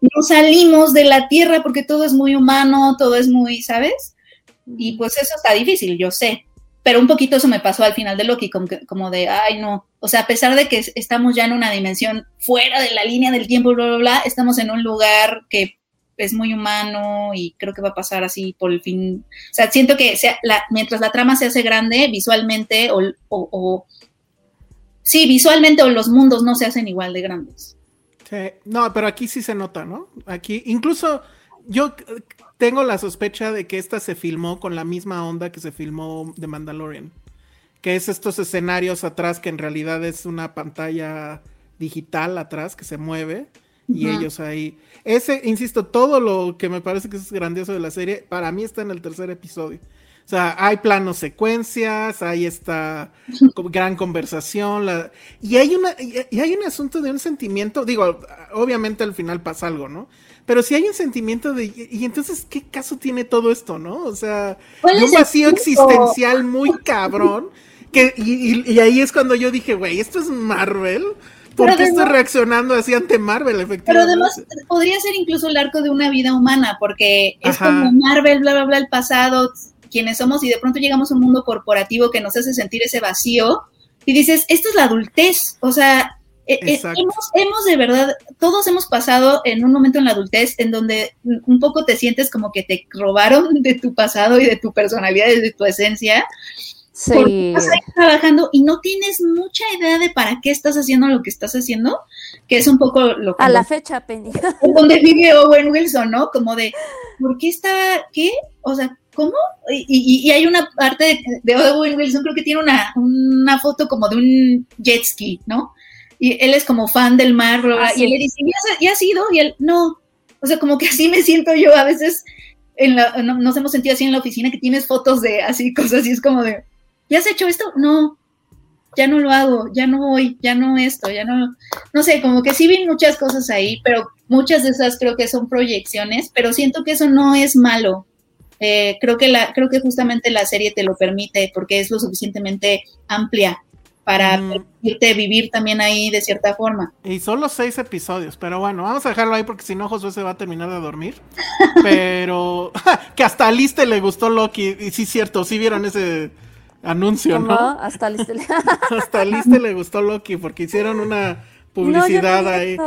no salimos de la Tierra porque todo es muy humano, todo es muy, ¿sabes? Y pues eso está difícil, yo sé. Pero un poquito eso me pasó al final de Loki, como, que- como de, ay, no. O sea, a pesar de que es- estamos ya en una dimensión fuera de la línea del tiempo, bla, bla, bla, estamos en un lugar que es muy humano y creo que va a pasar así por el fin. O sea, siento que mientras la trama se hace grande visualmente o, o, o- Sí, visualmente o los mundos no se hacen igual de grandes. Sí, No, pero aquí sí se nota, ¿no? Aquí, incluso yo tengo la sospecha de que esta se filmó con la misma onda que se filmó de Mandalorian. Que es estos escenarios atrás que en realidad es una pantalla digital atrás que se mueve. Y ellos ahí. Ese, insisto, todo lo que me parece que es grandioso de la serie, para mí está en el tercer episodio. O sea, hay planos secuencias, hay esta gran conversación, la- y hay una, y hay un asunto de un sentimiento, digo, obviamente al final pasa algo, ¿no? Pero si hay un sentimiento de, y entonces, ¿qué caso tiene todo esto, no? O sea, ¿Cuál de un vacío existencial muy cabrón, que, y, y- y ahí es cuando yo dije, güey, ¿esto es Marvel? ¿Por Pero qué estoy además- reaccionando así ante Marvel, efectivamente? Pero además podría ser incluso el arco de una vida humana, porque es Ajá. como Marvel, bla, bla, bla, el pasado, quienes somos, y de pronto llegamos a un mundo corporativo que nos hace sentir ese vacío, y dices, esto es la adultez, o sea, eh, Exacto. hemos, hemos de verdad, todos hemos pasado en un momento en la adultez en donde un poco te sientes como que te robaron de tu pasado y de tu personalidad y de tu esencia, porque Sí. estás ahí trabajando y no tienes mucha idea de para qué estás haciendo lo que estás haciendo, que es un poco lo que A la fecha, Penny. en donde vive Owen Wilson, ¿no? Como de, ¿por qué está, qué? O sea, ¿cómo? Y, y- y hay una parte de, de Owen Wilson, creo que tiene una, una foto como de un jet ski, ¿no? y él es como fan del mar, Ah, y él sí. le dice, ¿ya, ya has ido? Y él, no. O sea, como que así me siento yo a veces, en la, no- nos hemos sentido así en la oficina, que tienes fotos de así, cosas así, es como de, ¿ya has hecho esto? No, ya no lo hago, ya no voy, ya no esto, ya no, no sé, como que sí vi muchas cosas ahí, pero muchas de esas creo que son proyecciones, pero siento que eso no es malo. Eh, creo que la, creo que justamente la serie te lo permite porque es lo suficientemente amplia para Mm. permitirte vivir también ahí de cierta forma. Y solo seis episodios, pero bueno, vamos a dejarlo ahí porque si no Josué se va a terminar de dormir. Pero que hasta a Liste le gustó Loki, y sí cierto, sí vieron ese anuncio. ¿no? Hasta listo. Hasta a Liste le gustó Loki porque hicieron una publicidad No, no ahí.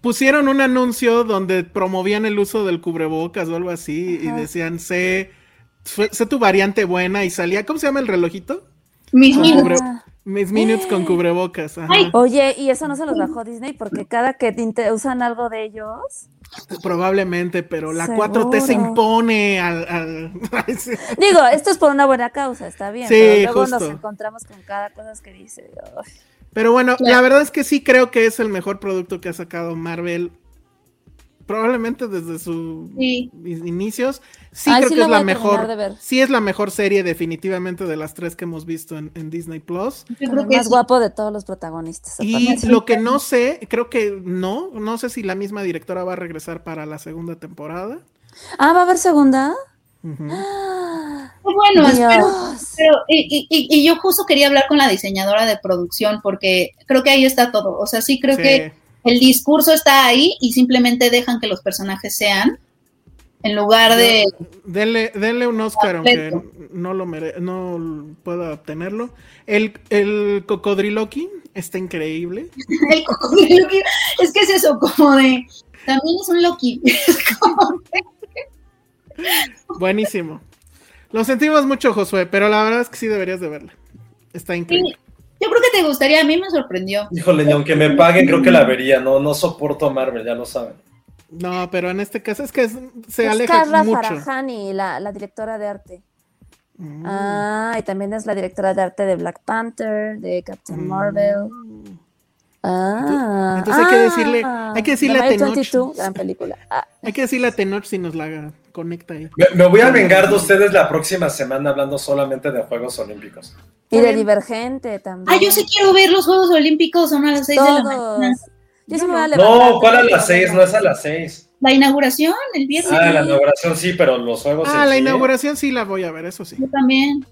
Pusieron un anuncio donde promovían el uso del cubrebocas o algo así y decían, sé, sé tu variante buena y salía, ¿cómo se llama el relojito? Mis Con minutos. cubre- Ah. Mis minutes con cubrebocas. ajá. Ay. Oye, y eso no se los bajó Disney porque cada que usan algo de ellos. Probablemente, pero la 4T se Seguro. impone al... Digo, esto es por una buena causa, está bien. Sí, pero luego nos justo. encontramos con cada cosa que dice. "Ay". Pero bueno, Claro. la verdad es que sí creo que es el mejor producto que ha sacado Marvel. Probablemente desde sus Sí. inicios. Sí Ay, creo sí que es la mejor. Sí es la mejor serie definitivamente de las tres que hemos visto en, en Disney Plus. Yo creo el que más sí. guapo de todos los protagonistas. Y lo que no sé, creo que no, no sé si la misma directora va a regresar para la segunda temporada. Ah, ¿va a haber segunda? Ah, Bueno, espero, pero- y, y- y- y yo justo quería hablar con la diseñadora de producción porque creo que ahí está todo. O sea, sí creo Sí. que el discurso está ahí y simplemente dejan que los personajes sean en lugar de... Denle, denle un Oscar, aunque no lo mere- no pueda obtenerlo. El, el cocodriloqui está increíble. el cocodrilo que- es que es eso, como de... También es un de- Buenísimo. Lo sentimos mucho, Josué, pero la verdad es que sí deberías de verla. Está increíble. Yo creo que te gustaría, a mí me sorprendió. Híjole, ni aunque me paguen, creo que la vería. No, no soporto a Marvel, ya lo saben. No, pero en este caso es que es- se Es aleja Carla mucho. Farahani, la, la directora de arte. Mm. Ah, y también es la directora de arte de Black Panther, de Captain Marvel. Ah, Mm. Entonces hay que ah, decirle- hay que decirle a Tenoch. 22, gran película. Ah, Hay que decirle a Tenoch si nos la conecta ahí. Me, me voy a vengar de ustedes la próxima semana hablando solamente de Juegos Olímpicos. y de Divergente también. Ah, yo sí quiero ver los Juegos Olímpicos, son a las 6 de la mañana. Yo sí me voy a levantar. No, ¿cuál a las seis? No es a las seis. La inauguración, el viernes. Ah, la inauguración sí, pero los Juegos Ah, la sí. inauguración sí la voy a ver, eso sí. Yo también.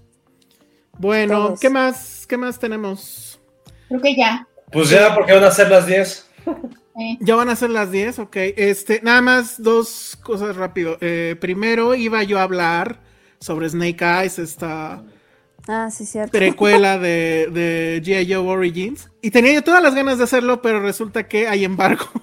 Bueno, Todos. ¿qué más? ¿Qué más tenemos? Creo que ya. Pues ya, porque van a ser las 10. Ya van a ser las 10, ok. Este, nada más dos cosas rápido. Eh, primero iba yo a hablar sobre Snake Eyes, esta Ah, sí, cierto. precuela de, de G.I. Joe Origins. Y tenía yo todas las ganas de hacerlo, pero resulta que hay embargo.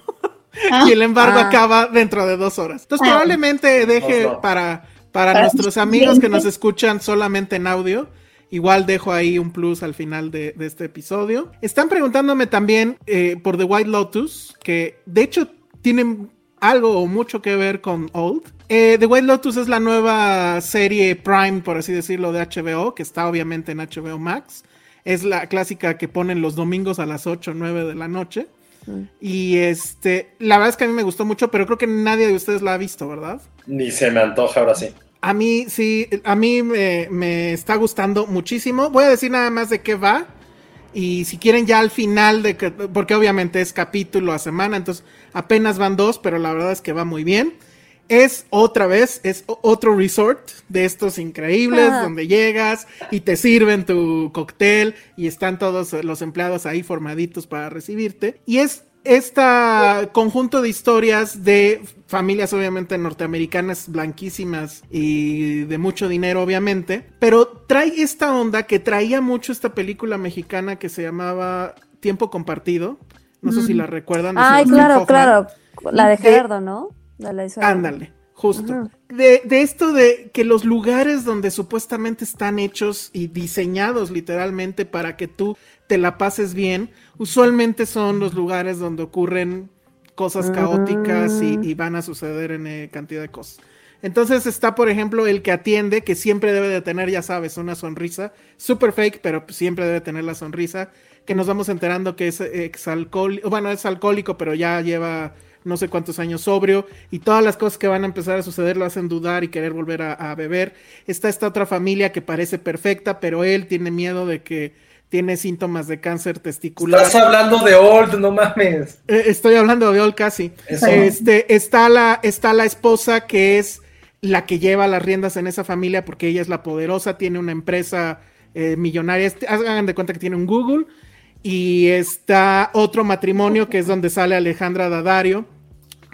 Ah, y el embargo Ah. acaba dentro de dos horas. Entonces Ah. probablemente deje para, para Para nuestros amigos que nos escuchan solamente en audio. Igual dejo ahí un plus al final de, de este episodio. Están preguntándome también eh, por The White Lotus, que de hecho tienen algo o mucho que ver con Old. Eh, The White Lotus es la nueva serie Prime, por así decirlo, de HBO, que está obviamente en HBO Max. Es la clásica que ponen los domingos a las 8 o 9 de la noche. Y este, la verdad es que a mí me gustó mucho, pero creo que nadie de ustedes la ha visto, ¿verdad? Ni se me antoja ahora sí. A mí sí, a mí me, me está gustando muchísimo. Voy a decir nada más de qué va. Y si quieren ya al final de que, porque obviamente es capítulo a semana, entonces apenas van dos, pero la verdad es que va muy bien. Es otra vez, es otro resort de estos increíbles, Ah. donde llegas y te sirven tu cóctel y están todos los empleados ahí formaditos para recibirte. Y es este conjunto de historias de familias obviamente norteamericanas blanquísimas y de mucho dinero obviamente, pero trae esta onda que traía mucho esta película mexicana que se llamaba Tiempo Compartido. No sé si la recuerdan. Ay, claro, Hoffman. claro. La de Gerardo, ¿no? De la Ándale, justo. De, de esto de que los lugares donde supuestamente están hechos y diseñados literalmente para que tú te la pases bien, usualmente son los lugares donde ocurren cosas caóticas y, van a suceder en eh, cantidad de cosas. Entonces está, por ejemplo, el que atiende, que siempre debe de tener, ya sabes, una sonrisa, super fake, pero siempre debe tener la sonrisa, que nos vamos enterando que es exalcohólico, bueno, es alcohólico, pero ya lleva no sé cuántos años sobrio, y todas las cosas que van a empezar a suceder lo hacen dudar y querer volver a beber. Está esta otra familia que parece perfecta, pero él tiene miedo de que tiene síntomas de cáncer testicular. Estás hablando de Old, no mames. Eh, estoy hablando de Old casi. Eso. Este, está la, está la esposa que es la que lleva las riendas en esa familia porque ella es la poderosa, tiene una empresa eh, millonaria. Este, Hagan de cuenta que tiene un Google. Y está otro matrimonio que es donde sale Alejandra Daddario,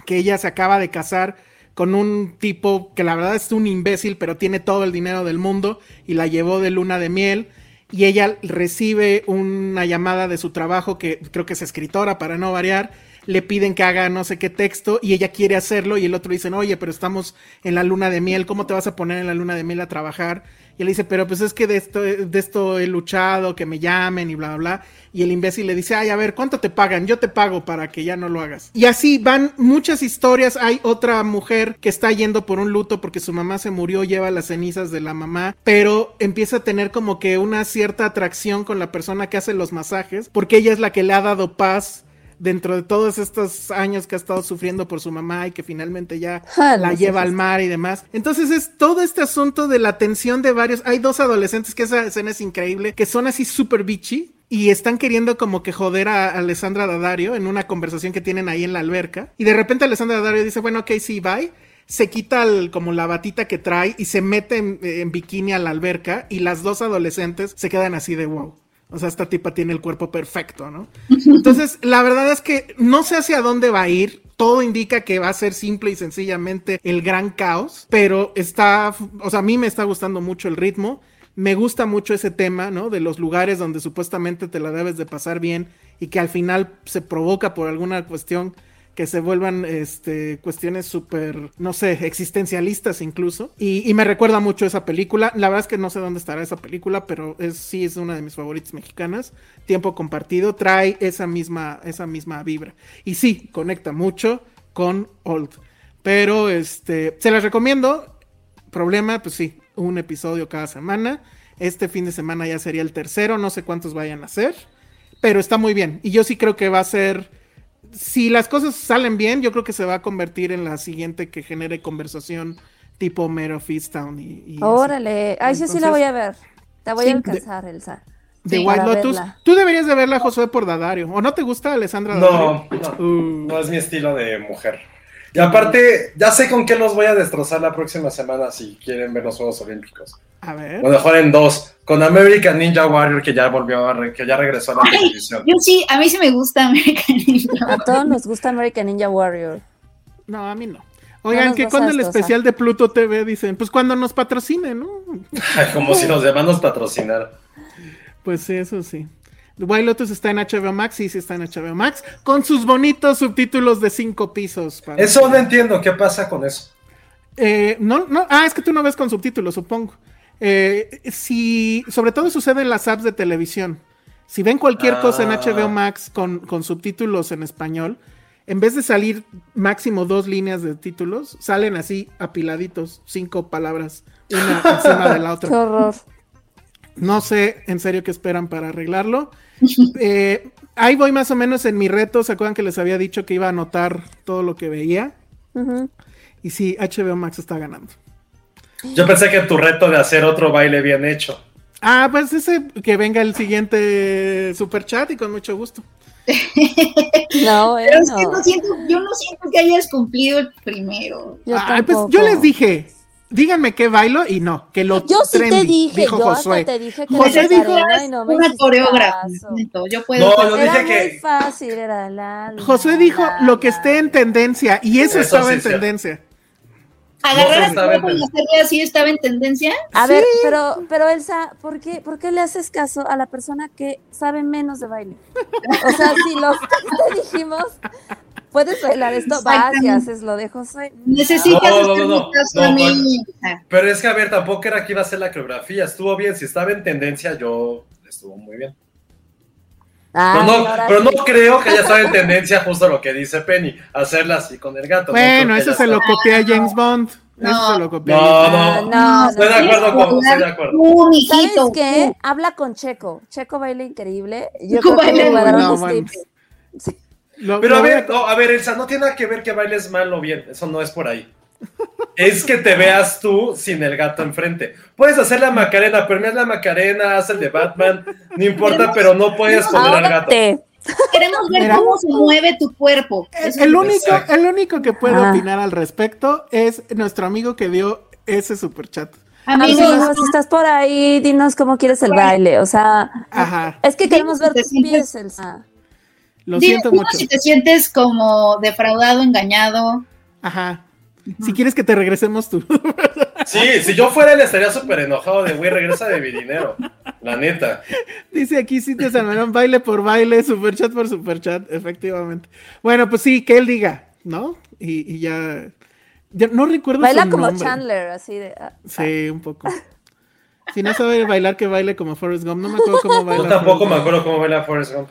que ella se acaba de casar con un tipo que la verdad es un imbécil, pero tiene todo el dinero del mundo y la llevó de luna de miel. Y ella recibe una llamada de su trabajo, que creo que es escritora para no variar, le piden que haga no sé qué texto y ella quiere hacerlo y el otro dice, oye, pero estamos en la luna de miel, ¿cómo te vas a poner en la luna de miel a trabajar? Y él dice, pero pues es que de esto, de esto he luchado, que me llamen y bla, bla, bla. Y el imbécil le dice, ay, a ver, ¿cuánto te pagan? Yo te pago para que ya no lo hagas. Y así van muchas historias. Hay otra mujer que está yendo por un luto porque su mamá se murió, lleva las cenizas de la mamá, pero empieza a tener como que una cierta atracción con la persona que hace los masajes, porque ella es la que le ha dado paz dentro de todos estos años que ha estado sufriendo por su mamá y que finalmente ya Ah, la lleva al mar y demás. Entonces es todo este asunto de la tensión de varios. Hay dos adolescentes que esa escena es increíble, que son así súper bitchy y están queriendo como que joder a Alessandra Daddario en una conversación que tienen ahí en la alberca. Y de repente Alessandra Daddario dice, bueno, ok, sí, bye. Se quita el- como la batita que trae y se mete en, en bikini a la alberca y las dos adolescentes se quedan así de wow. O sea, esta tipa tiene el cuerpo perfecto, ¿no? Entonces, la verdad es que no sé hacia dónde va a ir. Todo indica que va a ser simple y sencillamente el gran caos, pero está, o sea, a mí me está gustando mucho el ritmo. Me gusta mucho ese tema, ¿no? De los lugares donde supuestamente te la debes de pasar bien y que al final se provoca por alguna cuestión que se vuelvan este, cuestiones súper, no sé, existencialistas incluso. Y, me recuerda mucho esa película. La verdad es que no sé dónde estará esa película, pero es, sí es una de mis favoritas mexicanas. Tiempo compartido, trae esa misma, esa misma vibra. Y sí, conecta mucho con Old. Pero este, se las recomiendo. Problema, pues sí, un episodio cada semana. Este fin de semana ya sería el tercero, no sé cuántos vayan a ser. Pero está muy bien. Y yo sí creo que va a ser si las cosas salen bien, yo creo que se va a convertir en la siguiente que genere conversación tipo Mero Town y, y. Órale. Ay, sí, sí la voy a ver. Te voy Sí, a de- alcanzar, Elsa. de Sí, White Lotus. verla. Tú deberías de verla, Josué, por Dadario. ¿O no te gusta Alessandra No, Daddario? no, Uh, no es mi estilo de mujer. Y aparte, ya sé con qué los voy a destrozar la próxima semana si quieren ver los Juegos Olímpicos. a ver. O mejor en dos, con American Ninja Warrior que ya volvió a re- que ya regresó a la Ay, televisión. Yo sí, a mí sí me gusta American Ninja A todos nos gusta American Ninja Warrior. No, a mí no. Oigan, nos que cuando el especial de Pluto TV dicen, pues cuando nos patrocine, ¿no? Como si los demás nos patrocinaran. Pues sí, eso sí. White Lotus está en HBO Max, sí, sí está en HBO Max, con sus bonitos subtítulos de cinco pisos. para- Eso no entiendo, ¿qué pasa con eso? Eh, no, no, ah, es que tú no ves con subtítulos, supongo. Eh, si, sobre todo sucede en las apps de televisión. Si ven cualquier cosa en Ah. HBO Max con, con subtítulos en español, en vez de salir máximo dos líneas de títulos, salen así apiladitos, cinco palabras, una encima de la Qué otra. horror. No sé en serio qué esperan para arreglarlo. Eh, ahí voy más o menos en mi reto. ¿Se acuerdan que les había dicho que iba a anotar todo lo que veía? Y sí, HBO Max está ganando. Yo pensé que tu reto de hacer otro baile bien hecho. Ah, pues ese que venga el siguiente super chat y con mucho gusto. No, Pero es que no siento, yo no siento que hayas cumplido el primero. Yo Ah, pues yo les dije, díganme qué bailo y no, que lo Yo sí te trendy, dije, dijo yo Josué. hasta te dije que José dijo, no me una coreógrafa. Yo puedo. No, yo dije muy que- fácil, era la, la, José dijo la, lo que esté en tendencia y eso, Eso estaba sí en tendencia. Agarrar y hacerle así estaba en tendencia. A ver, pero, pero Elsa, ¿por qué, ¿por qué le haces caso a la persona que sabe menos de baile? O sea, si los te dijimos, puedes bailar esto, vas y haces lo de José. Necesitas No, no, no, no, Pero es que, a ver, tampoco era que iba a ser la coreografía. Estuvo bien. Si estaba en tendencia, yo estuvo muy bien. Ay, Pero no, pero no creo que haya estado en tendencia justo lo que dice Penny, hacerla así con el gato. Bueno, eso se lo copié a James Bond. No. Eso se lo copió. No, no, no. no, Estoy de acuerdo con estoy de acuerdo. ¿Sabes qué? Habla con Checo. Checo baila increíble. Yo Checo creo que baila bueno. tips. Sí. Lo- Pero lo a ver, no, a ver, Elsa, no tiene nada que ver que bailes mal o bien. Eso no es por ahí. Es que te veas tú sin el gato enfrente. Puedes hacer la Macarena, pero no es la Macarena, haz el de Batman, no importa, pero no puedes poner al gato. Queremos ver Mira. cómo se mueve tu cuerpo. El, único, el único que puede Ah. opinar al respecto es nuestro amigo que dio ese superchat. Amigos, Amigos, si estás por ahí, dinos cómo quieres el baile. O sea, Ajá, es que queremos ver tus pies, Elsa. Lo dime siento mucho. si te sientes como defraudado, engañado. Ajá. Si quieres que te regresemos tú. Sí, si yo fuera él estaría súper enojado de, güey, regresa de mi dinero. La neta. Dice aquí Cintia Salmerón, baile por baile, superchat por superchat, efectivamente. Bueno, pues sí, que él diga, ¿no? Y, y ya, ya no recuerdo Baila su como nombre. Chandler, así de. ah, Sí, un poco. Si no sabe bailar, que baile como Forrest Gump. No me acuerdo cómo baila. Yo tampoco Forrest me acuerdo cómo baila Forrest Gump.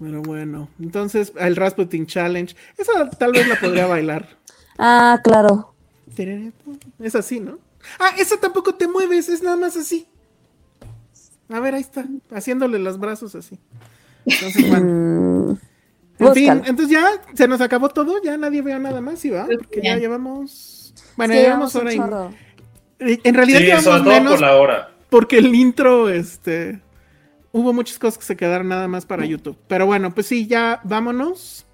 Pero bueno, entonces el Rasputin Challenge. Esa tal vez la podría bailar. Ah, claro. Es así, ¿no? Ah, esa tampoco te mueves, es nada más así. A ver, ahí está, haciéndole los brazos así. Entonces, bueno. En fin, entonces ya se nos acabó todo, ya nadie veo nada más, ¿sí va? Porque ya llevamos. Bueno, Sí, ya llevamos hora y. En realidad Sí, llevamos menos por la hora. porque el intro, este. Hubo muchas cosas que se quedaron nada más para YouTube. Pero bueno, pues sí, ya vámonos.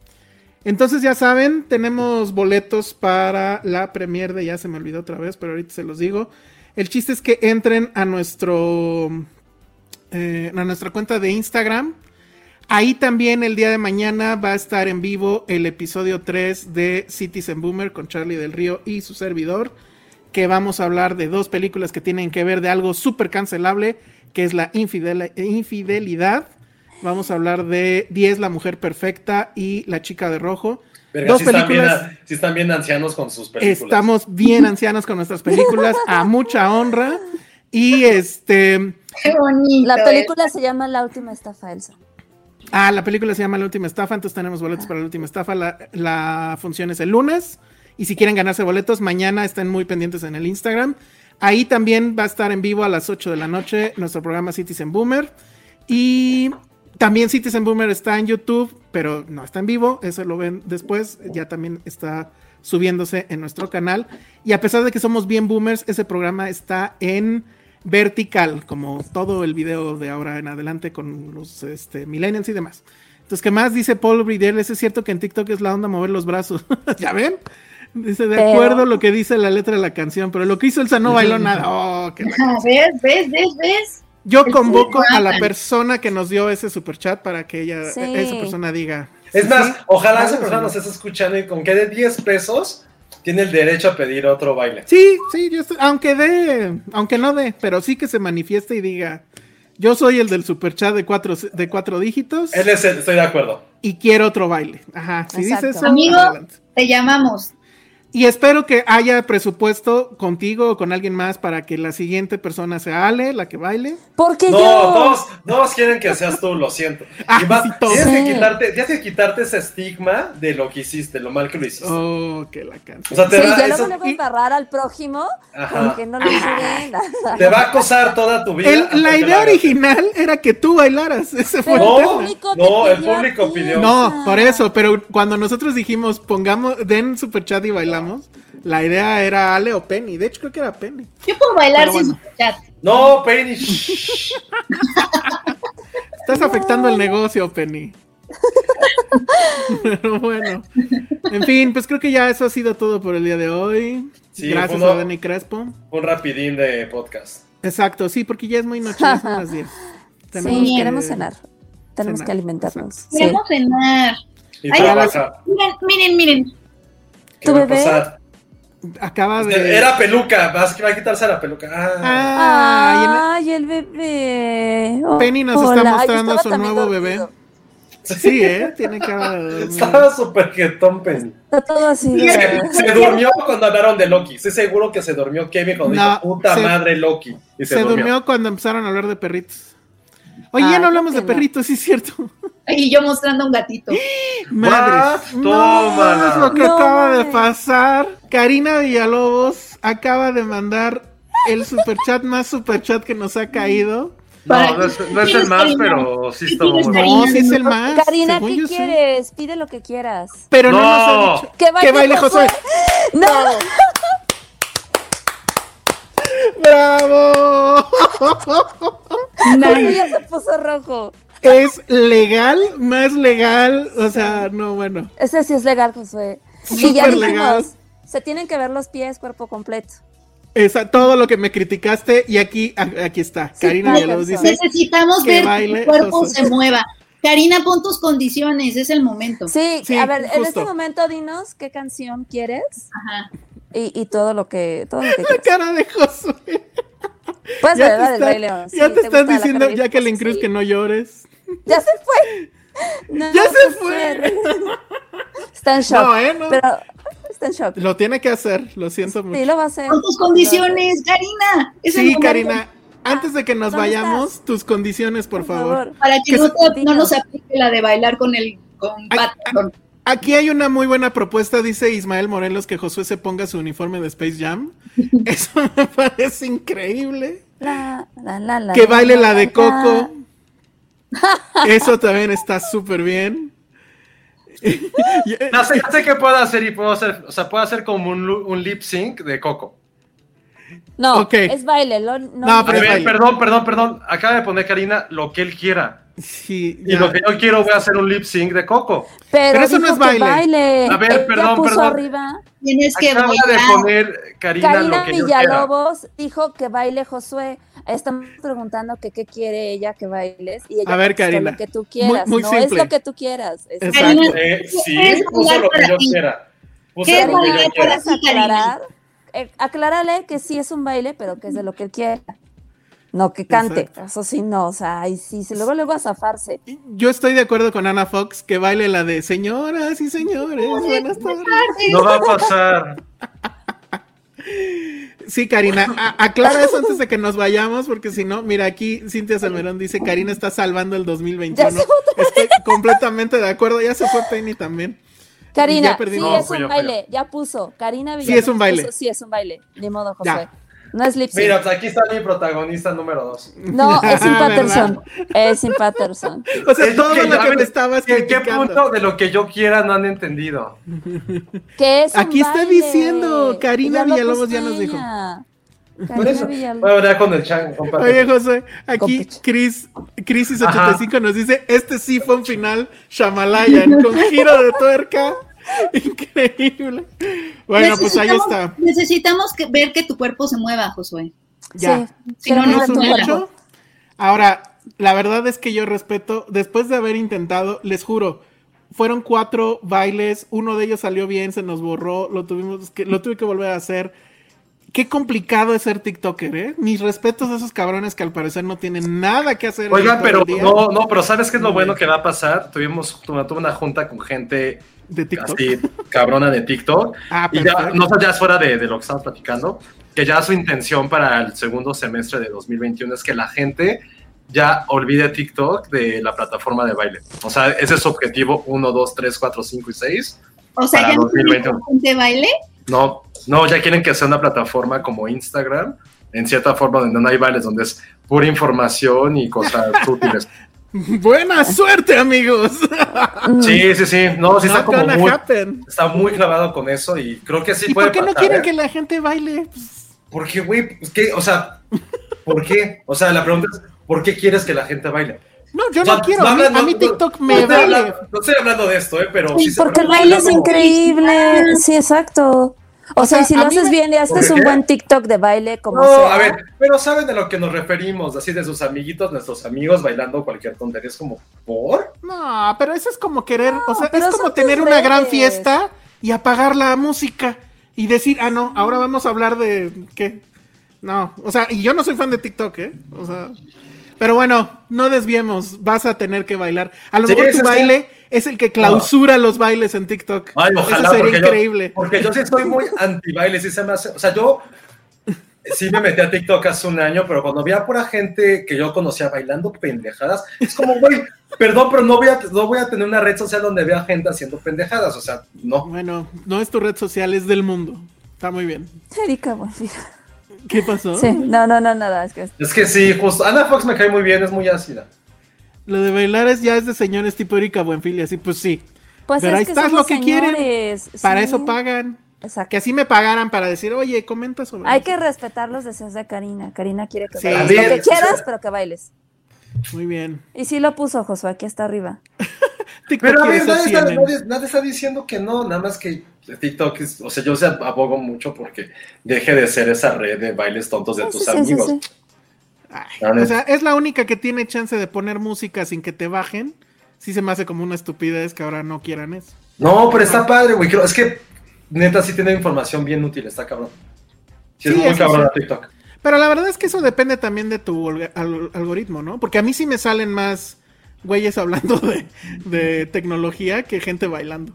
Entonces ya saben, tenemos boletos para la premiere de Ya se me olvidó otra vez, pero ahorita se los digo. El chiste es que entren a nuestro eh, a nuestra cuenta de Instagram. Ahí también el día de mañana va a estar en vivo el episodio 3 de Citizen Boomer con Charlie del Río y su servidor, que vamos a hablar de dos películas que tienen que ver de algo súper cancelable, que es la infidel- infidelidad. Vamos a hablar de 10, La Mujer Perfecta y La Chica de Rojo. Verga, dos sí están, bien, películas. sí están bien ancianos con sus películas. Estamos bien ancianos con nuestras películas, a mucha honra. Y este. Qué bonito. La película se llama La última estafa, Elsa. Ah, la película se llama La Última Estafa, entonces tenemos boletos para La Última Estafa. La, la función es el lunes. Y si quieren ganarse boletos, mañana estén muy pendientes en el Instagram. Ahí también va a estar en vivo a las 8 de la noche nuestro programa Citizen Boomer. Y también Citizen Boomer está en YouTube, pero no está en vivo. Eso lo ven después. Ya también está subiéndose en nuestro canal. Y a pesar de que somos bien boomers, ese programa está en vertical, como todo el video de ahora en adelante con los este, millennials y demás. Entonces, ¿qué más dice Paul Bridel? Es cierto que en TikTok es la onda mover los brazos. ¿Ya ven? Dice, de Pero- acuerdo lo que dice la letra de la canción, pero lo que hizo Elsa no bailó nada. Oh, qué ¿Ves? ¿Ves? ¿Ves? ¿Ves? Yo El convoco a la persona que nos dio ese superchat para que ella, Sí. esa persona diga. Es más, sí, ojalá esa persona nos esté escuchando y con que de 10 pesos tiene el derecho a pedir otro baile. Sí, sí, yo estoy- aunque dé, aunque no dé, pero sí que se manifieste y diga, yo soy el del superchat de cuatro, de cuatro dígitos Él es el, estoy de acuerdo. y quiero otro baile. Ajá, si Exacto. dice eso, Amigo, adelante. te llamamos. Y espero que haya presupuesto contigo o con alguien más para que la siguiente persona sea Ale, la que baile. Porque No, yo. todos, todos quieren que seas tú, lo siento. Ah, Y más, sí, tienes, que quitarte, tienes que quitarte ese estigma de lo que hiciste, lo mal que lo hiciste. Oh, que la O canción. sea, te Sí, va, ya eso- luego luego embarrar al prójimo Ajá. porque no lo hice bien. te va a acosar toda tu vida. El- la idea original era que tú bailaras. Ese fue Pero el el No, tema. público te no, el a público pidió. No, por eso, pero cuando nosotros dijimos pongamos, den super chat y bailamos, la idea era Ale o Penny. De hecho, creo que era Penny. Yo puedo bailar Pero sin bueno. chat. No, Penny. Estás afectando el negocio, Penny. Pero bueno. En fin, pues creo que ya eso ha sido todo por el día de hoy. Sí, Gracias fue a uno- Dani Crespo. Un rapidín de podcast. Exacto, sí, porque ya es muy noche, ya son las 10. Tenemos Sí, que- queremos cenar. Tenemos cenar, que alimentarnos. Sí. Queremos cenar. Y Ay, trabajar. Miren, miren, miren. ¿Qué ¿Tu va a bebé? pasar? Acaba de. Era peluca, vas que va a quitarse la peluca. Ah, Ah, Ay, el bebé. en- Penny nos Hola. está mostrando su nuevo dormido. bebé. Sí, ¿eh? Tiene cara de. Estaba súper jetón, Penny. Está todo así. Se, durmió cuando hablaron de Loki. Estoy seguro que se durmió Kevin cuando No, dijo puta se- madre Loki. Y se, Se durmió. durmió cuando empezaron a hablar de perritos. Oye, ya no hablamos de perritos, sí es cierto. Y yo mostrando un gatito. Madre. Vas, tómala. es lo que No acaba de pasar. Karina Villalobos acaba de mandar el superchat más superchat que nos ha caído. No, no es, no es el más, pero sí estuvo muy No, bueno. sí es el más. Karina, ¿qué yo sí. quieres? Pide lo que quieras. Pero no, No. nos ha dicho. Que baile, Que baile Josué. No. ¡Bravo! Karina ya se puso rojo. es legal, más legal. O sea, no, bueno. Ese sí es legal, Josué. Y Súper ya dijimos, legal. se tienen que ver los pies, cuerpo completo. Esa, todo lo que me criticaste y aquí, aquí está. Karina sí, Villalobos sí. dice. Necesitamos Que ver baile, que tu cuerpo Josué. se mueva. Karina, pon tus condiciones, es el momento. Sí, Sí, a ver, en este momento dinos qué canción quieres Ajá. Y, y todo lo que todo lo que La quieras. cara de Josué. Puedes Ya ver te, la del está- Rey León. ya te estás gusta la diciendo, Josué, Cruz, sí. que no llores. Ya se fue. No, ¡Ya se Josué. Está en shock. No, ¿eh? No. Pero está en shock. Lo tiene que hacer, lo siento mucho. Sí, lo va a hacer. Con tus condiciones, Karina. es Sí. Karina, antes de que nos ¿dónde vayamos, tus condiciones, por, favor. Para que que no, se- te- no nos aplique la de bailar con el con Ay, Patterson. Aquí hay una muy buena propuesta, dice Ismael Morelos, que Josué se ponga su uniforme de Space Jam. Eso me parece increíble. La, la, la, la, Que baile la de la. Coco. Eso también está súper bien. Ya sé, sé qué puedo hacer y puedo hacer, o sea, puedo hacer como un lip sync de Coco. No, es baile. lo- no, No, A pero es ver, baile. perdón, perdón, perdón. Acaba de poner Karina lo que él quiera. Sí, Y ya. lo que yo quiero voy a hacer un lip sync de Coco. pero, pero eso no es que baile. A ver, Ella perdón, puso perdón. arriba. Tienes que Acaba de poner Karina, Karina lo que yo quiera. Villalobos dijo que baile Josué. Estamos preguntando que qué quiere ella que bailes. Y ella A ver, Karina. lo que tú quieras. Muy- muy no simple. es lo que tú quieras. es- Exacto. Karina, Eh, sí, ¿Qué es puso bailar lo que yo quiera. Puso ¿Qué es lo que yo quiera. Eh, aclárale que sí es un baile, pero que es de lo que él quiera. No que cante. Exacto. Eso sí, no. O sea, ahí sí, se luego luego a zafarse. Yo estoy de acuerdo con Ana Fox que baile la de señoras y señores. Buenas tardes. No va a pasar. Sí, Karina, a- aclara eso antes de que nos vayamos, porque si no, mira, aquí Cintia Salmerón dice, Karina está salvando el 2021. Ya se fue otra Estoy completamente de acuerdo, ya se fue Penny también. Karina, sí No, es un yo, baile. Ya puso. Karina Sí es un Villalobos baile. puso, sí es un baile. Ni modo, José. Ya. No es lip sync. Mira, pues aquí está mi protagonista número dos. No, es sin Patterson. Es sin Patterson. O sea, Es todo que lo que me estabas ¿En qué punto de lo que yo quiera no han entendido? Que es un Aquí está baile. diciendo, Karina Villalobos ya nos dijo. Por eso. Voy a hablar con el compadre. Oye, José, aquí. Chris, Crisis85 nos dice, este sí fue un final Shamalayan, con giro de tuerca. Increíble. Bueno, pues ahí está. Necesitamos que- ver que tu cuerpo se mueva, Josué. Ya. Sí, Si no, no hecho. Ahora, la verdad es que yo respeto, después de haber intentado, les juro, fueron cuatro bailes, uno de ellos salió bien, se nos borró, lo tuvimos que, lo tuve que volver a hacer. Qué complicado es ser TikToker, ¿eh? Mis respetos a esos cabrones que al parecer no tienen nada que hacer. Oigan, pero no, no, pero ¿sabes qué es lo bueno que va a pasar? Tuvimos tuve una junta con gente de TikTok. así cabrona de TikTok. Ah, y ya, no ya es fuera de, de lo que estamos platicando, que ya su intención para el segundo semestre de 2021 es que la gente ya olvide TikTok de la plataforma de baile. O sea, ese es su objetivo 1, 2, 3, 4, 5 y 6. O sea, Para ya no 2021. gente baile. No, no, ya quieren que sea una plataforma como Instagram, en cierta forma donde no hay bailes, donde es pura información y cosas útiles. Buena suerte, amigos. Sí, sí, sí. No, sí está como muy, happen. está muy clavado con eso y creo que sí ¿Y puede por qué no quieren ¿eh? que la gente baile? Pues, Porque, güey, pues, ¿qué? O sea, ¿por qué? O sea, la pregunta es, ¿por qué quieres que la gente baile? No, yo no quiero. A mí, hablando- a mí no- TikTok no me vale. hablando- no estoy hablando de esto, ¿eh? Pero sí Porque el baile es como- increíble. Sí, exacto. O, O sea, sea, y si lo haces me- bien y haces ¿Por un buen TikTok de baile, como No, sea. a ver, pero saben de lo que nos referimos, así de sus amiguitos, nuestros amigos bailando cualquier tontería, es como, ¿por? No, pero eso es como querer, o sea, es como tener una gran fiesta y apagar la música y decir, ah, no, ahora vamos a hablar de qué. No, o sea, y yo no soy fan de TikTok, ¿eh? O sea, pero bueno, no desviemos, vas a tener que bailar. A lo Sí, mejor tu baile es el que clausura los bailes en TikTok. Ay, ojalá, Eso sería porque increíble. Yo, porque yo sí estoy muy anti baile, sí se me hace, o sea, yo sí me metí a TikTok hace un año, pero cuando vi a pura gente que yo conocía bailando pendejadas, es como, güey, perdón, pero no voy, a, no voy a tener una red social donde vea gente haciendo pendejadas, o sea, no. Bueno, no es tu red social, es del mundo. Está muy bien. Erika Buenfil. ¿Qué pasó? Sí, no, no, no, nada. Es que Es que sí, justo. Ana Fox me cae muy bien, es muy ácida. Lo de bailar es ya es de señores tipo Erika Buenfil y así, pues sí. Pues Pero es ahí que está, es somos lo que quieren. señores, Para sí. eso pagan. Exacto. Que así me pagaran para decir, oye, comenta sobre Hay eso". que respetar los deseos de Karina. Karina quiere que Sí. bailes. Lo que quieras, pero que bailes. Muy bien. Y sí lo puso Josué, aquí está arriba. Pero a ver, nadie está, nadie- nadie está diciendo que no, nada más que TikTok es, o sea, yo se abogo mucho porque deje de ser esa red de bailes tontos de Sí, tus sí, sí, amigos. sí. Ay, La o sea, es la única que tiene chance de poner música sin que te bajen. Sí se me hace como una estupidez que ahora no quieran eso. No, pero está padre, güey. Es que neta sí tiene información bien útil, está cabrón. Sí, es muy cabrón sí. TikTok. Pero la verdad es que eso depende también de tu algoritmo, ¿no? Porque a mí sí me salen más güeyes hablando de, de tecnología que gente bailando.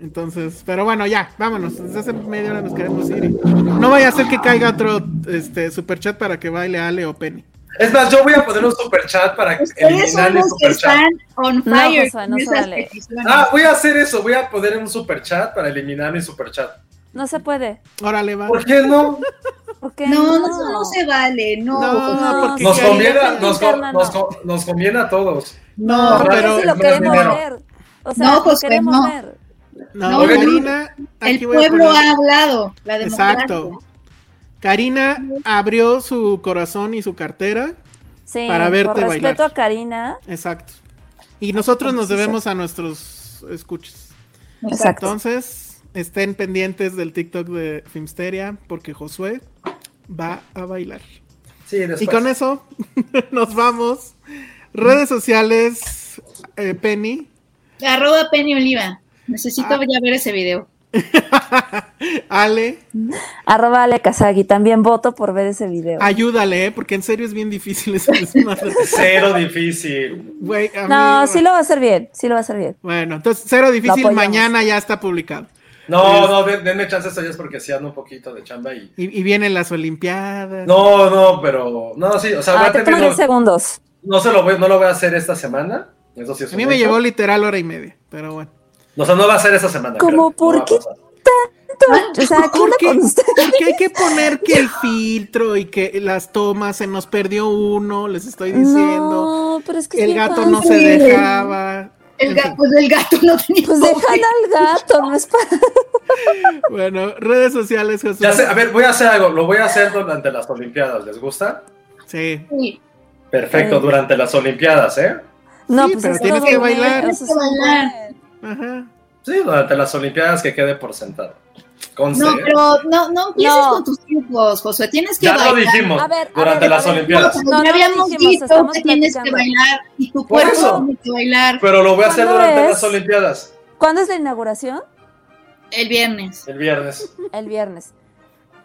Entonces, pero bueno, ya, vámonos. Desde hace media hora nos queremos ir. y No vaya a ser que caiga otro este superchat para que baile Ale o Penny. Es más, yo voy a poner un super chat para Ustedes eliminar son el los que super chat. están on No, fire no vale. peticiones. Ah, voy a hacer eso, voy a poner un super chat para eliminar mi super chat. No se puede. Órale, va. ¿Por qué no? ¿Por qué No, no? eso no se vale, no. No, Josué. porque Nos Karina- conviene, Karina nos, co- interna, nos, no. co- nos conviene a todos. No, No, Pero si lo queremos dinero. ver. O sea, No, lo Josué, queremos no. ver. No, No, Karina. El pueblo poner- ha hablado, la democracia. Exacto. Karina abrió su corazón y su cartera. Sí, Para verte por bailar. respeto a Karina. Exacto. Y nosotros nos debemos a nuestros escuchas. Exacto. Entonces, estén pendientes del TikTok de Filmsteria porque Josué va a bailar. Sí. Y con eso nos vamos. Redes sociales, eh, Penny. Arroba Penny Oliva. Necesito Ah. ya ver ese video. Ale, Arroba Ale Kazagi. También voto por ver ese video. ayúdale, ¿eh? porque en serio es bien difícil ese desmadre. Cero difícil. No, mí- sí lo va a hacer bien. Sí lo va a hacer bien. Bueno, entonces cero difícil, mañana ya está publicado. No, no, den- denme chance esto ya es porque sí ando un poquito de chamba y. Y, y vienen las Olimpiadas. No, no, pero. No, sí, o sea, voy Ah, a te 10 segundos. No se lo voy, no lo voy a hacer esta semana. Eso sí es A mí me hecho. llevó literal hora y media, pero bueno. O sea, no va a ser esta semana. ¿Cómo? creo. ¿Por No a qué? pasar. O sea, ¿qué ¿Por qué? Porque hay que poner que el filtro y que las tomas se nos perdió uno, les estoy diciendo. No, pero es que es el gato no se fácil. dejaba. El En ga- fin. pues el gato no tenía. Pues dejan al gato, no es para. Bueno, redes sociales, Jesús. Ya sé, a ver, voy a hacer algo. Lo voy a hacer durante las Olimpiadas. ¿Les gusta? Sí. Sí. Perfecto, durante las Olimpiadas, ¿eh? No, Sí, pues pero es tienes que bailar. mes, eso es un Bailar. Ajá. Sí, durante las Olimpiadas que quede por sentado. No, pero no, no empieces No. con tus trucos, Josué. Tienes que Ya lo bailar. dijimos A ver, a durante ver, las a ver. Olimpiadas. No, No, ya lo habíamos dijimos, dicho que tienes que bailar y tu cuerpo tiene que bailar Pero lo voy a hacer ¿Cuándo durante es? las Olimpiadas. ¿Cuándo es la inauguración? el viernes. El viernes. El viernes.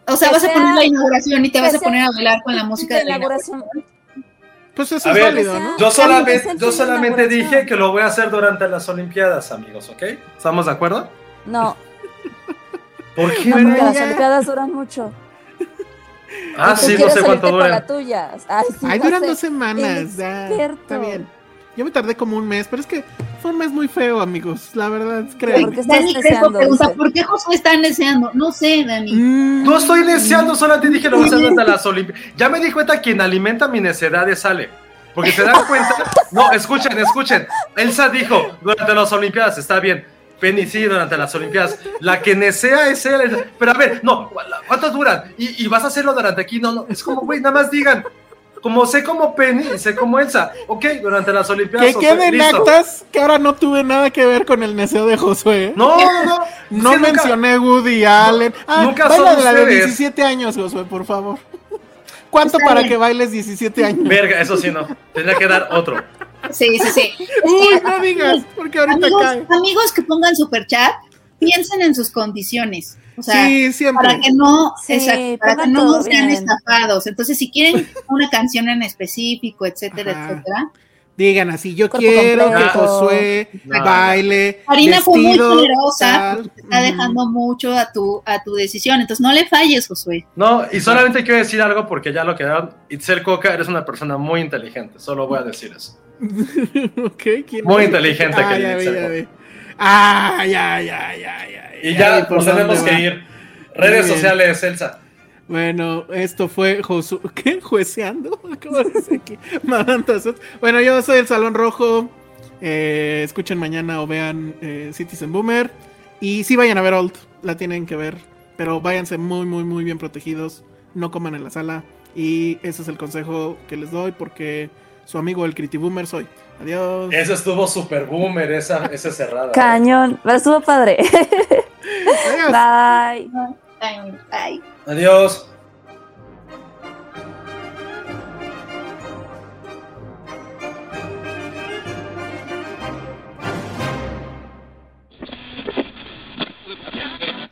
O sea, Que vas a poner la inauguración y te vas a poner a bailar con la música de la inauguración. Pues eso A es ver, válido, ¿no? Yo solamente, yo solamente dije que lo voy a hacer durante las Olimpiadas, amigos, ¿ok? ¿Estamos de acuerdo? No, ¿Por qué? no, porque las ya. Olimpiadas duran mucho. Ah, sí, no sé cuánto duran. Ay, sí, Ay, ya duran sé. dos semanas. Ya, Experto. está bien. Yo me tardé como un mes, pero es que fue un mes muy feo, amigos. La verdad, creo. ¿Por qué estás Dani Crespo deseando? pregunta. ¿por qué Josué está deseando? No sé, Dani. Mm, No estoy deseando, solamente dije lo voy a hacer durante las Olimpiadas. Ya me di cuenta quien alimenta mi necedad es Ale. Porque se dan cuenta. No, escuchen, escuchen. Elsa dijo durante las Olimpiadas, está bien. Penny, sí, durante las Olimpiadas. La que nesea es él. Pero a ver, no, ¿cuántos duran? Y, y vas a hacerlo durante aquí. No, no, es como, güey, nada más digan. Como sé como Penny y sé como Elsa. Ok, durante las Olimpiadas. que queden listo. actas que ahora no tuve nada que ver con el deseo de Josué. No, no, no. No nunca- mencioné Woody Allen. Ah, nunca baila de la de ustedes. 17 años, Josué, por favor. ¿Cuánto para que bailes 17 años? Verga, eso sí no. Tendría que dar otro. Sí, sí, sí. Uy, no digas, porque ahorita amigos, cae. amigos que pongan super chat, piensen en sus condiciones. O sea, Sí, siempre. para que no, Sí, exacto, para que no sean bien. estafados. Entonces, si quieren una canción en específico, etcétera, Ajá. etcétera. Digan así, yo quiero que completo. Josué No. baile. Karina fue muy generosa, tal. está dejando mucho a tu, a tu decisión. Entonces, no le falles, Josué. No, y solamente quiero decir algo porque ya lo quedaron. Itzel Coca, eres una persona muy inteligente. Solo voy a decir eso. Ok, ¿quién Muy es? inteligente, ah, querido ya ya. Ah, ya, ya, ya, ya. Y ya por nos tenemos que ir. Redes sociales, Elsa. Bueno, esto fue Josu... ¿Qué? ¿Jueceando? ¿Cómo dice aquí? Bueno, yo soy el Salón Rojo. Eh, escuchen mañana o vean eh, Citizen Boomer. Y sí vayan a ver Old, la tienen que ver. Pero váyanse muy, muy, muy bien protegidos. No coman en la sala. Y ese es el consejo que les doy porque su amigo el Criti Boomer soy. Adiós. Eso estuvo super boomer, esa, esa cerrada. Cañón, pero estuvo padre. Adiós. Bye. Adiós.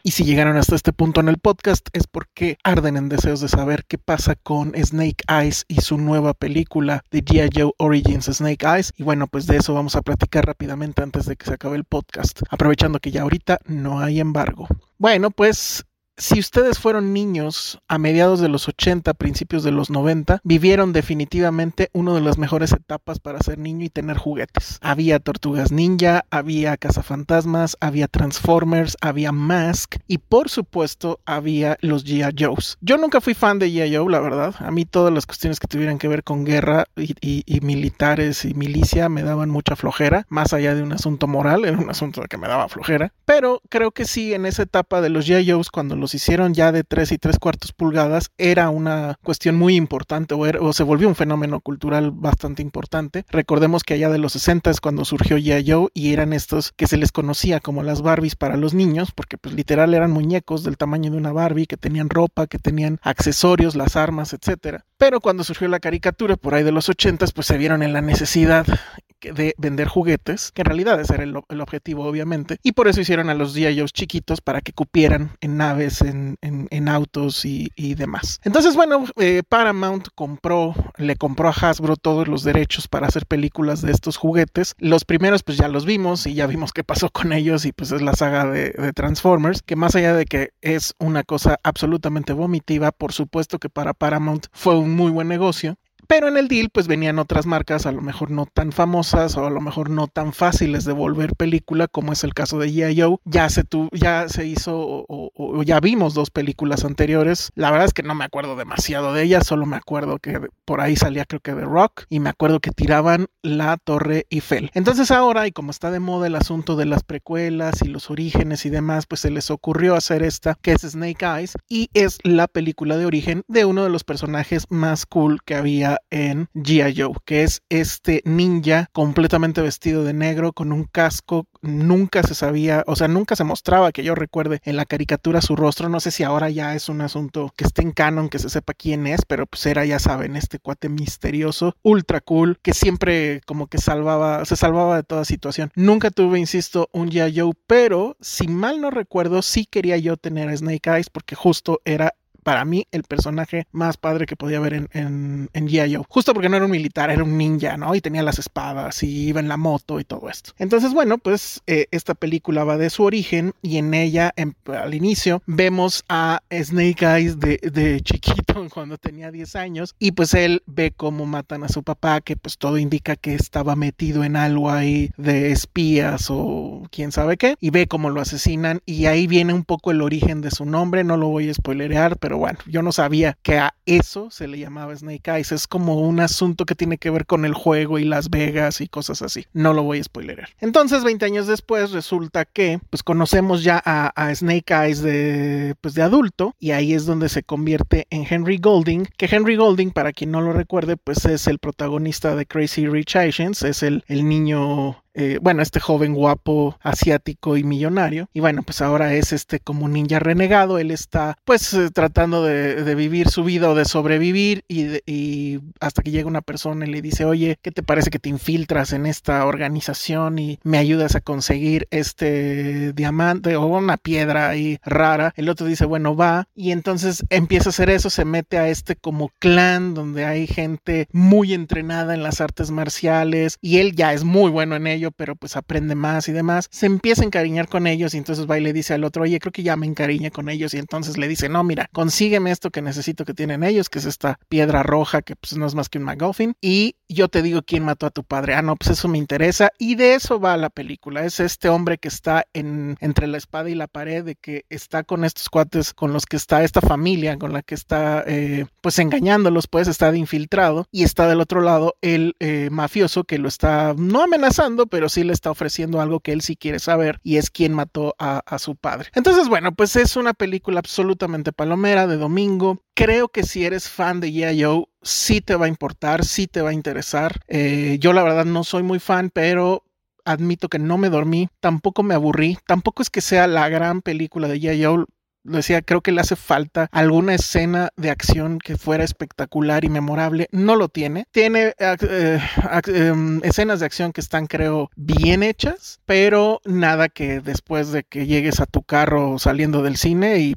Y si llegaron hasta este punto en el podcast es porque arden en deseos de saber qué pasa con Snake Eyes y su nueva película de G.I. Joe Origins Snake Eyes. Y bueno, pues de eso vamos a platicar rápidamente antes de que se acabe el podcast, aprovechando que ya ahorita no hay embargo. Bueno, pues si ustedes fueron niños a mediados de los 80, principios de los 90, vivieron definitivamente una de las mejores etapas para ser niño y tener juguetes. Había tortugas ninja, había cazafantasmas, había Transformers, había Mask y por supuesto había los G.I. Joes. Yo nunca fui fan de G.I. Joe, la verdad. A mí todas las cuestiones que tuvieran que ver con guerra y, y- militares y milicia me daban mucha flojera, más allá de un asunto moral, era un asunto que me daba flojera. Pero creo que sí, en esa etapa de los G.I. Joes, cuando los hicieron ya de 3 y 3 cuartos pulgadas, era una cuestión muy importante o, era- o se volvió un fenómeno cultural bastante importante. Recordemos que allá de los 60 es cuando surgió G.I. Joe y eran estos que se les conocía como las Barbies para los niños, porque pues literal eran muñecos del tamaño de una Barbie, que tenían ropa, que tenían accesorios, las armas, etcétera. Pero cuando surgió la caricatura por ahí de los 80 pues se vieron en la necesidad de vender juguetes, que en realidad ese era el, objetivo obviamente, y por eso hicieron a los G.I. Chiquitos para que cupieran en naves, en, en- en autos y, y demás. Entonces, bueno, eh, Paramount compró, le compró a Hasbro todos los derechos para hacer películas de estos juguetes. Los primeros pues ya los vimos y ya vimos qué pasó con ellos y pues es la saga de, de Transformers, que más allá de que es una cosa absolutamente vomitiva, por supuesto que para Paramount fue un muy buen negocio. Pero en el deal pues venían otras marcas a lo mejor no tan famosas o a lo mejor no tan fáciles de volver película como es el caso de G.I. Joe. Ya se, ya se hizo o ya vimos dos películas anteriores. La verdad es que no me acuerdo demasiado de ellas, solo me acuerdo que por ahí salía creo que de Rock y me acuerdo que tiraban la Torre Eiffel. Entonces ahora y como está de moda el asunto de las precuelas y los orígenes y demás, pues se les ocurrió hacer esta que es Snake Eyes y es la película de origen de uno de los personajes más cool que había en G.I. Joe, que es este ninja completamente vestido de negro con un casco. Nunca se sabía, o sea, nunca se mostraba que yo recuerde en la caricatura su rostro. No sé si ahora ya es un asunto que esté en canon, que se sepa quién es, pero pues era, ya saben, este cuate misterioso, ultra cool, que siempre como que salvaba, se salvaba de toda situación. Nunca tuve, insisto, un G.I. Joe, pero si mal no recuerdo, sí quería yo tener a Snake Eyes porque justo era para mí el personaje más padre que podía ver en, en, en G.I. Justo porque no era un militar, era un ninja, ¿no? Y tenía las espadas y iba en la moto y todo esto. Entonces, bueno, pues eh, esta película va de su origen y en ella, en- al inicio, vemos a Snake Eyes de, de chiquito cuando tenía 10 años y pues él ve cómo matan a su papá, que pues todo indica que estaba metido en algo ahí de espías o quién sabe qué, y ve cómo lo asesinan y ahí viene un poco el origen de su nombre, no lo voy a spoilerear, pero bueno, yo no sabía que a eso se le llamaba Snake Eyes, es como un asunto que tiene que ver con el juego y Las Vegas y cosas así, no lo voy a spoilerear. Entonces, 20 años después resulta que pues conocemos ya a, a Snake Eyes de pues de adulto y ahí es donde se convierte en Henry Golding, que Henry Golding, para quien no lo recuerde, pues es el protagonista de Crazy Rich Asians, es el, el niño eh, bueno, este joven guapo asiático y millonario. Y bueno, pues ahora es este como ninja renegado. Él está pues eh, tratando de, de vivir su vida o de sobrevivir y, y hasta que llega una persona y le dice, oye, ¿qué te parece que te infiltras en esta organización y me ayudas a conseguir este diamante o una piedra ahí rara? El otro dice, bueno, va. Y entonces empieza a hacer eso, se mete a este como clan donde hay gente muy entrenada en las artes marciales y él ya es muy bueno en ello pero pues aprende más y demás. Se empieza a encariñar con ellos y entonces va y le dice al otro, oye, creo que ya me encariñe con ellos y entonces le dice, no, mira, consígueme esto que necesito que tienen ellos, que es esta piedra roja que pues no es más que un MacGuffin y yo te digo quién mató a tu padre. Ah, no, pues eso me interesa y de eso va la película. Es este hombre que está en, entre la espada y la pared, de que está con estos cuates con los que está esta familia, con la que está eh, pues engañándolos, pues está de infiltrado y está del otro lado el eh, mafioso que lo está no amenazando, pero sí le está ofreciendo algo que él sí quiere saber y es quién mató a, su padre. Entonces, bueno, pues es una película absolutamente palomera de domingo. Creo que si eres fan de G.I. Joe, sí te va a importar, sí te va a interesar. Eh, yo la verdad no soy muy fan, pero admito que no me dormí, tampoco me aburrí, tampoco es que sea la gran película de G.I. Joe, decía, creo que le hace falta alguna escena de acción que fuera espectacular y memorable. No lo tiene. Tiene eh, em, escenas de acción que están, creo, bien hechas, pero nada que después de que llegues a tu carro saliendo del cine y,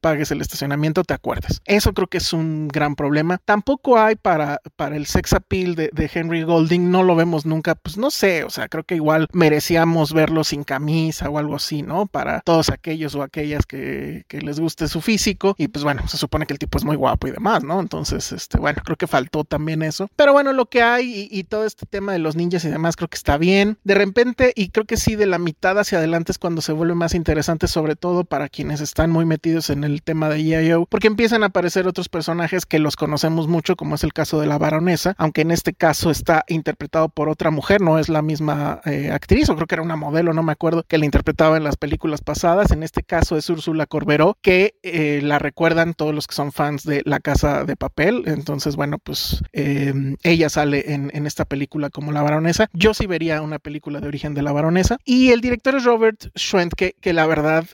pagues el estacionamiento te acuerdes. Eso creo que es un gran problema. Tampoco hay para, para el sex appeal de, de Henry Golding, no lo vemos nunca, pues no sé, o sea, creo que igual merecíamos verlo sin camisa o algo así, ¿no? Para todos aquellos o aquellas que que, les guste su físico y pues bueno, se supone que el tipo es muy guapo y demás, ¿no? Entonces, este, bueno, creo que faltó también eso. Pero bueno, lo que hay y, todo este tema de los ninjas y demás creo que está bien. De repente, y creo que sí, de la mitad hacia adelante es cuando se vuelve más interesante, sobre todo para quienes están muy metidos en el tema de EIO, porque empiezan a aparecer otros personajes que los conocemos mucho, como es el caso de la baronesa, aunque en este caso está interpretado por otra mujer, no es la misma eh, actriz, o creo que era una modelo, no me acuerdo, que la interpretaba en las películas pasadas. En este caso es Úrsula Corbett pero que eh, la recuerdan todos los que son fans de La Casa de Papel. Entonces, bueno, pues em, ella sale en, esta película como la baronesa. Yo sí vería una película de origen de la baronesa. Y el director es Robert Schwent, que, que la verdad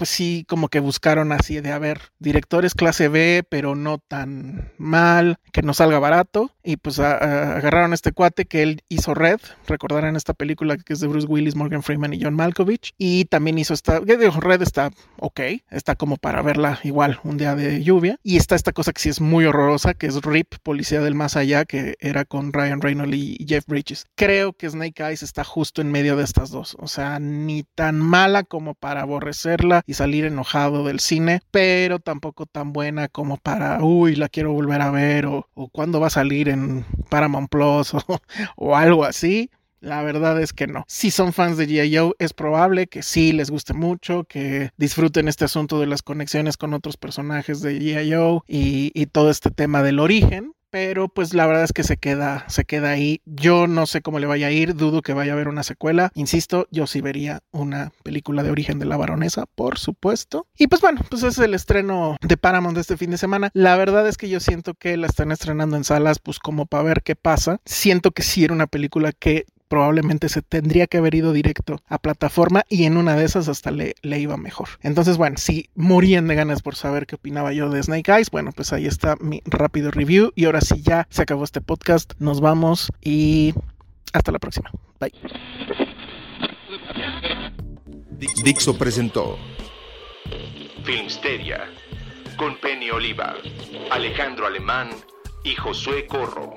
pues sí, como que buscaron así de, haber directores clase B, pero no tan mal, que no salga barato. Y pues agarraron a este cuate que él hizo Red, recordarán esta película que es de Bruce Willis, Morgan Freeman y John Malkovich. Y también hizo esta, que Red está ok, está como para verla igual un día de lluvia. Y está esta cosa que sí es muy horrorosa, que es Rip, Policía del Más Allá, que era con Ryan Reynolds y Jeff Bridges. Creo que Snake Eyes está justo en medio de estas dos. O sea, ni tan mala como para aborrecerla y salir enojado del cine, pero tampoco tan buena como para, uy, la quiero volver a ver o, o cuándo va a salir en Paramount Plus o, algo así. La verdad es que no. Si son fans de G.I. Joe, es probable que sí les guste mucho, que disfruten este asunto de las conexiones con otros personajes de G.I. Joe y, y todo este tema del origen pero pues la verdad es que se queda, se queda ahí. Yo no sé cómo le vaya a ir, dudo que vaya a haber una secuela. Insisto, yo sí vería una película de origen de la baronesa, por supuesto. Y pues bueno, pues es el estreno de Paramount de este fin de semana. La verdad es que yo siento que la están estrenando en salas, pues como para ver qué pasa. Siento que sí era una película que probablemente se tendría que haber ido directo a plataforma y en una de esas hasta le, le iba mejor. Entonces, bueno, si morían de ganas por saber qué opinaba yo de Snake Eyes, bueno, pues ahí está mi rápido review y ahora sí ya se acabó este podcast, nos vamos y hasta la próxima. Bye. Dixo presentó Filmsteria con Penny Oliva, Alejandro Alemán y Josué Corro.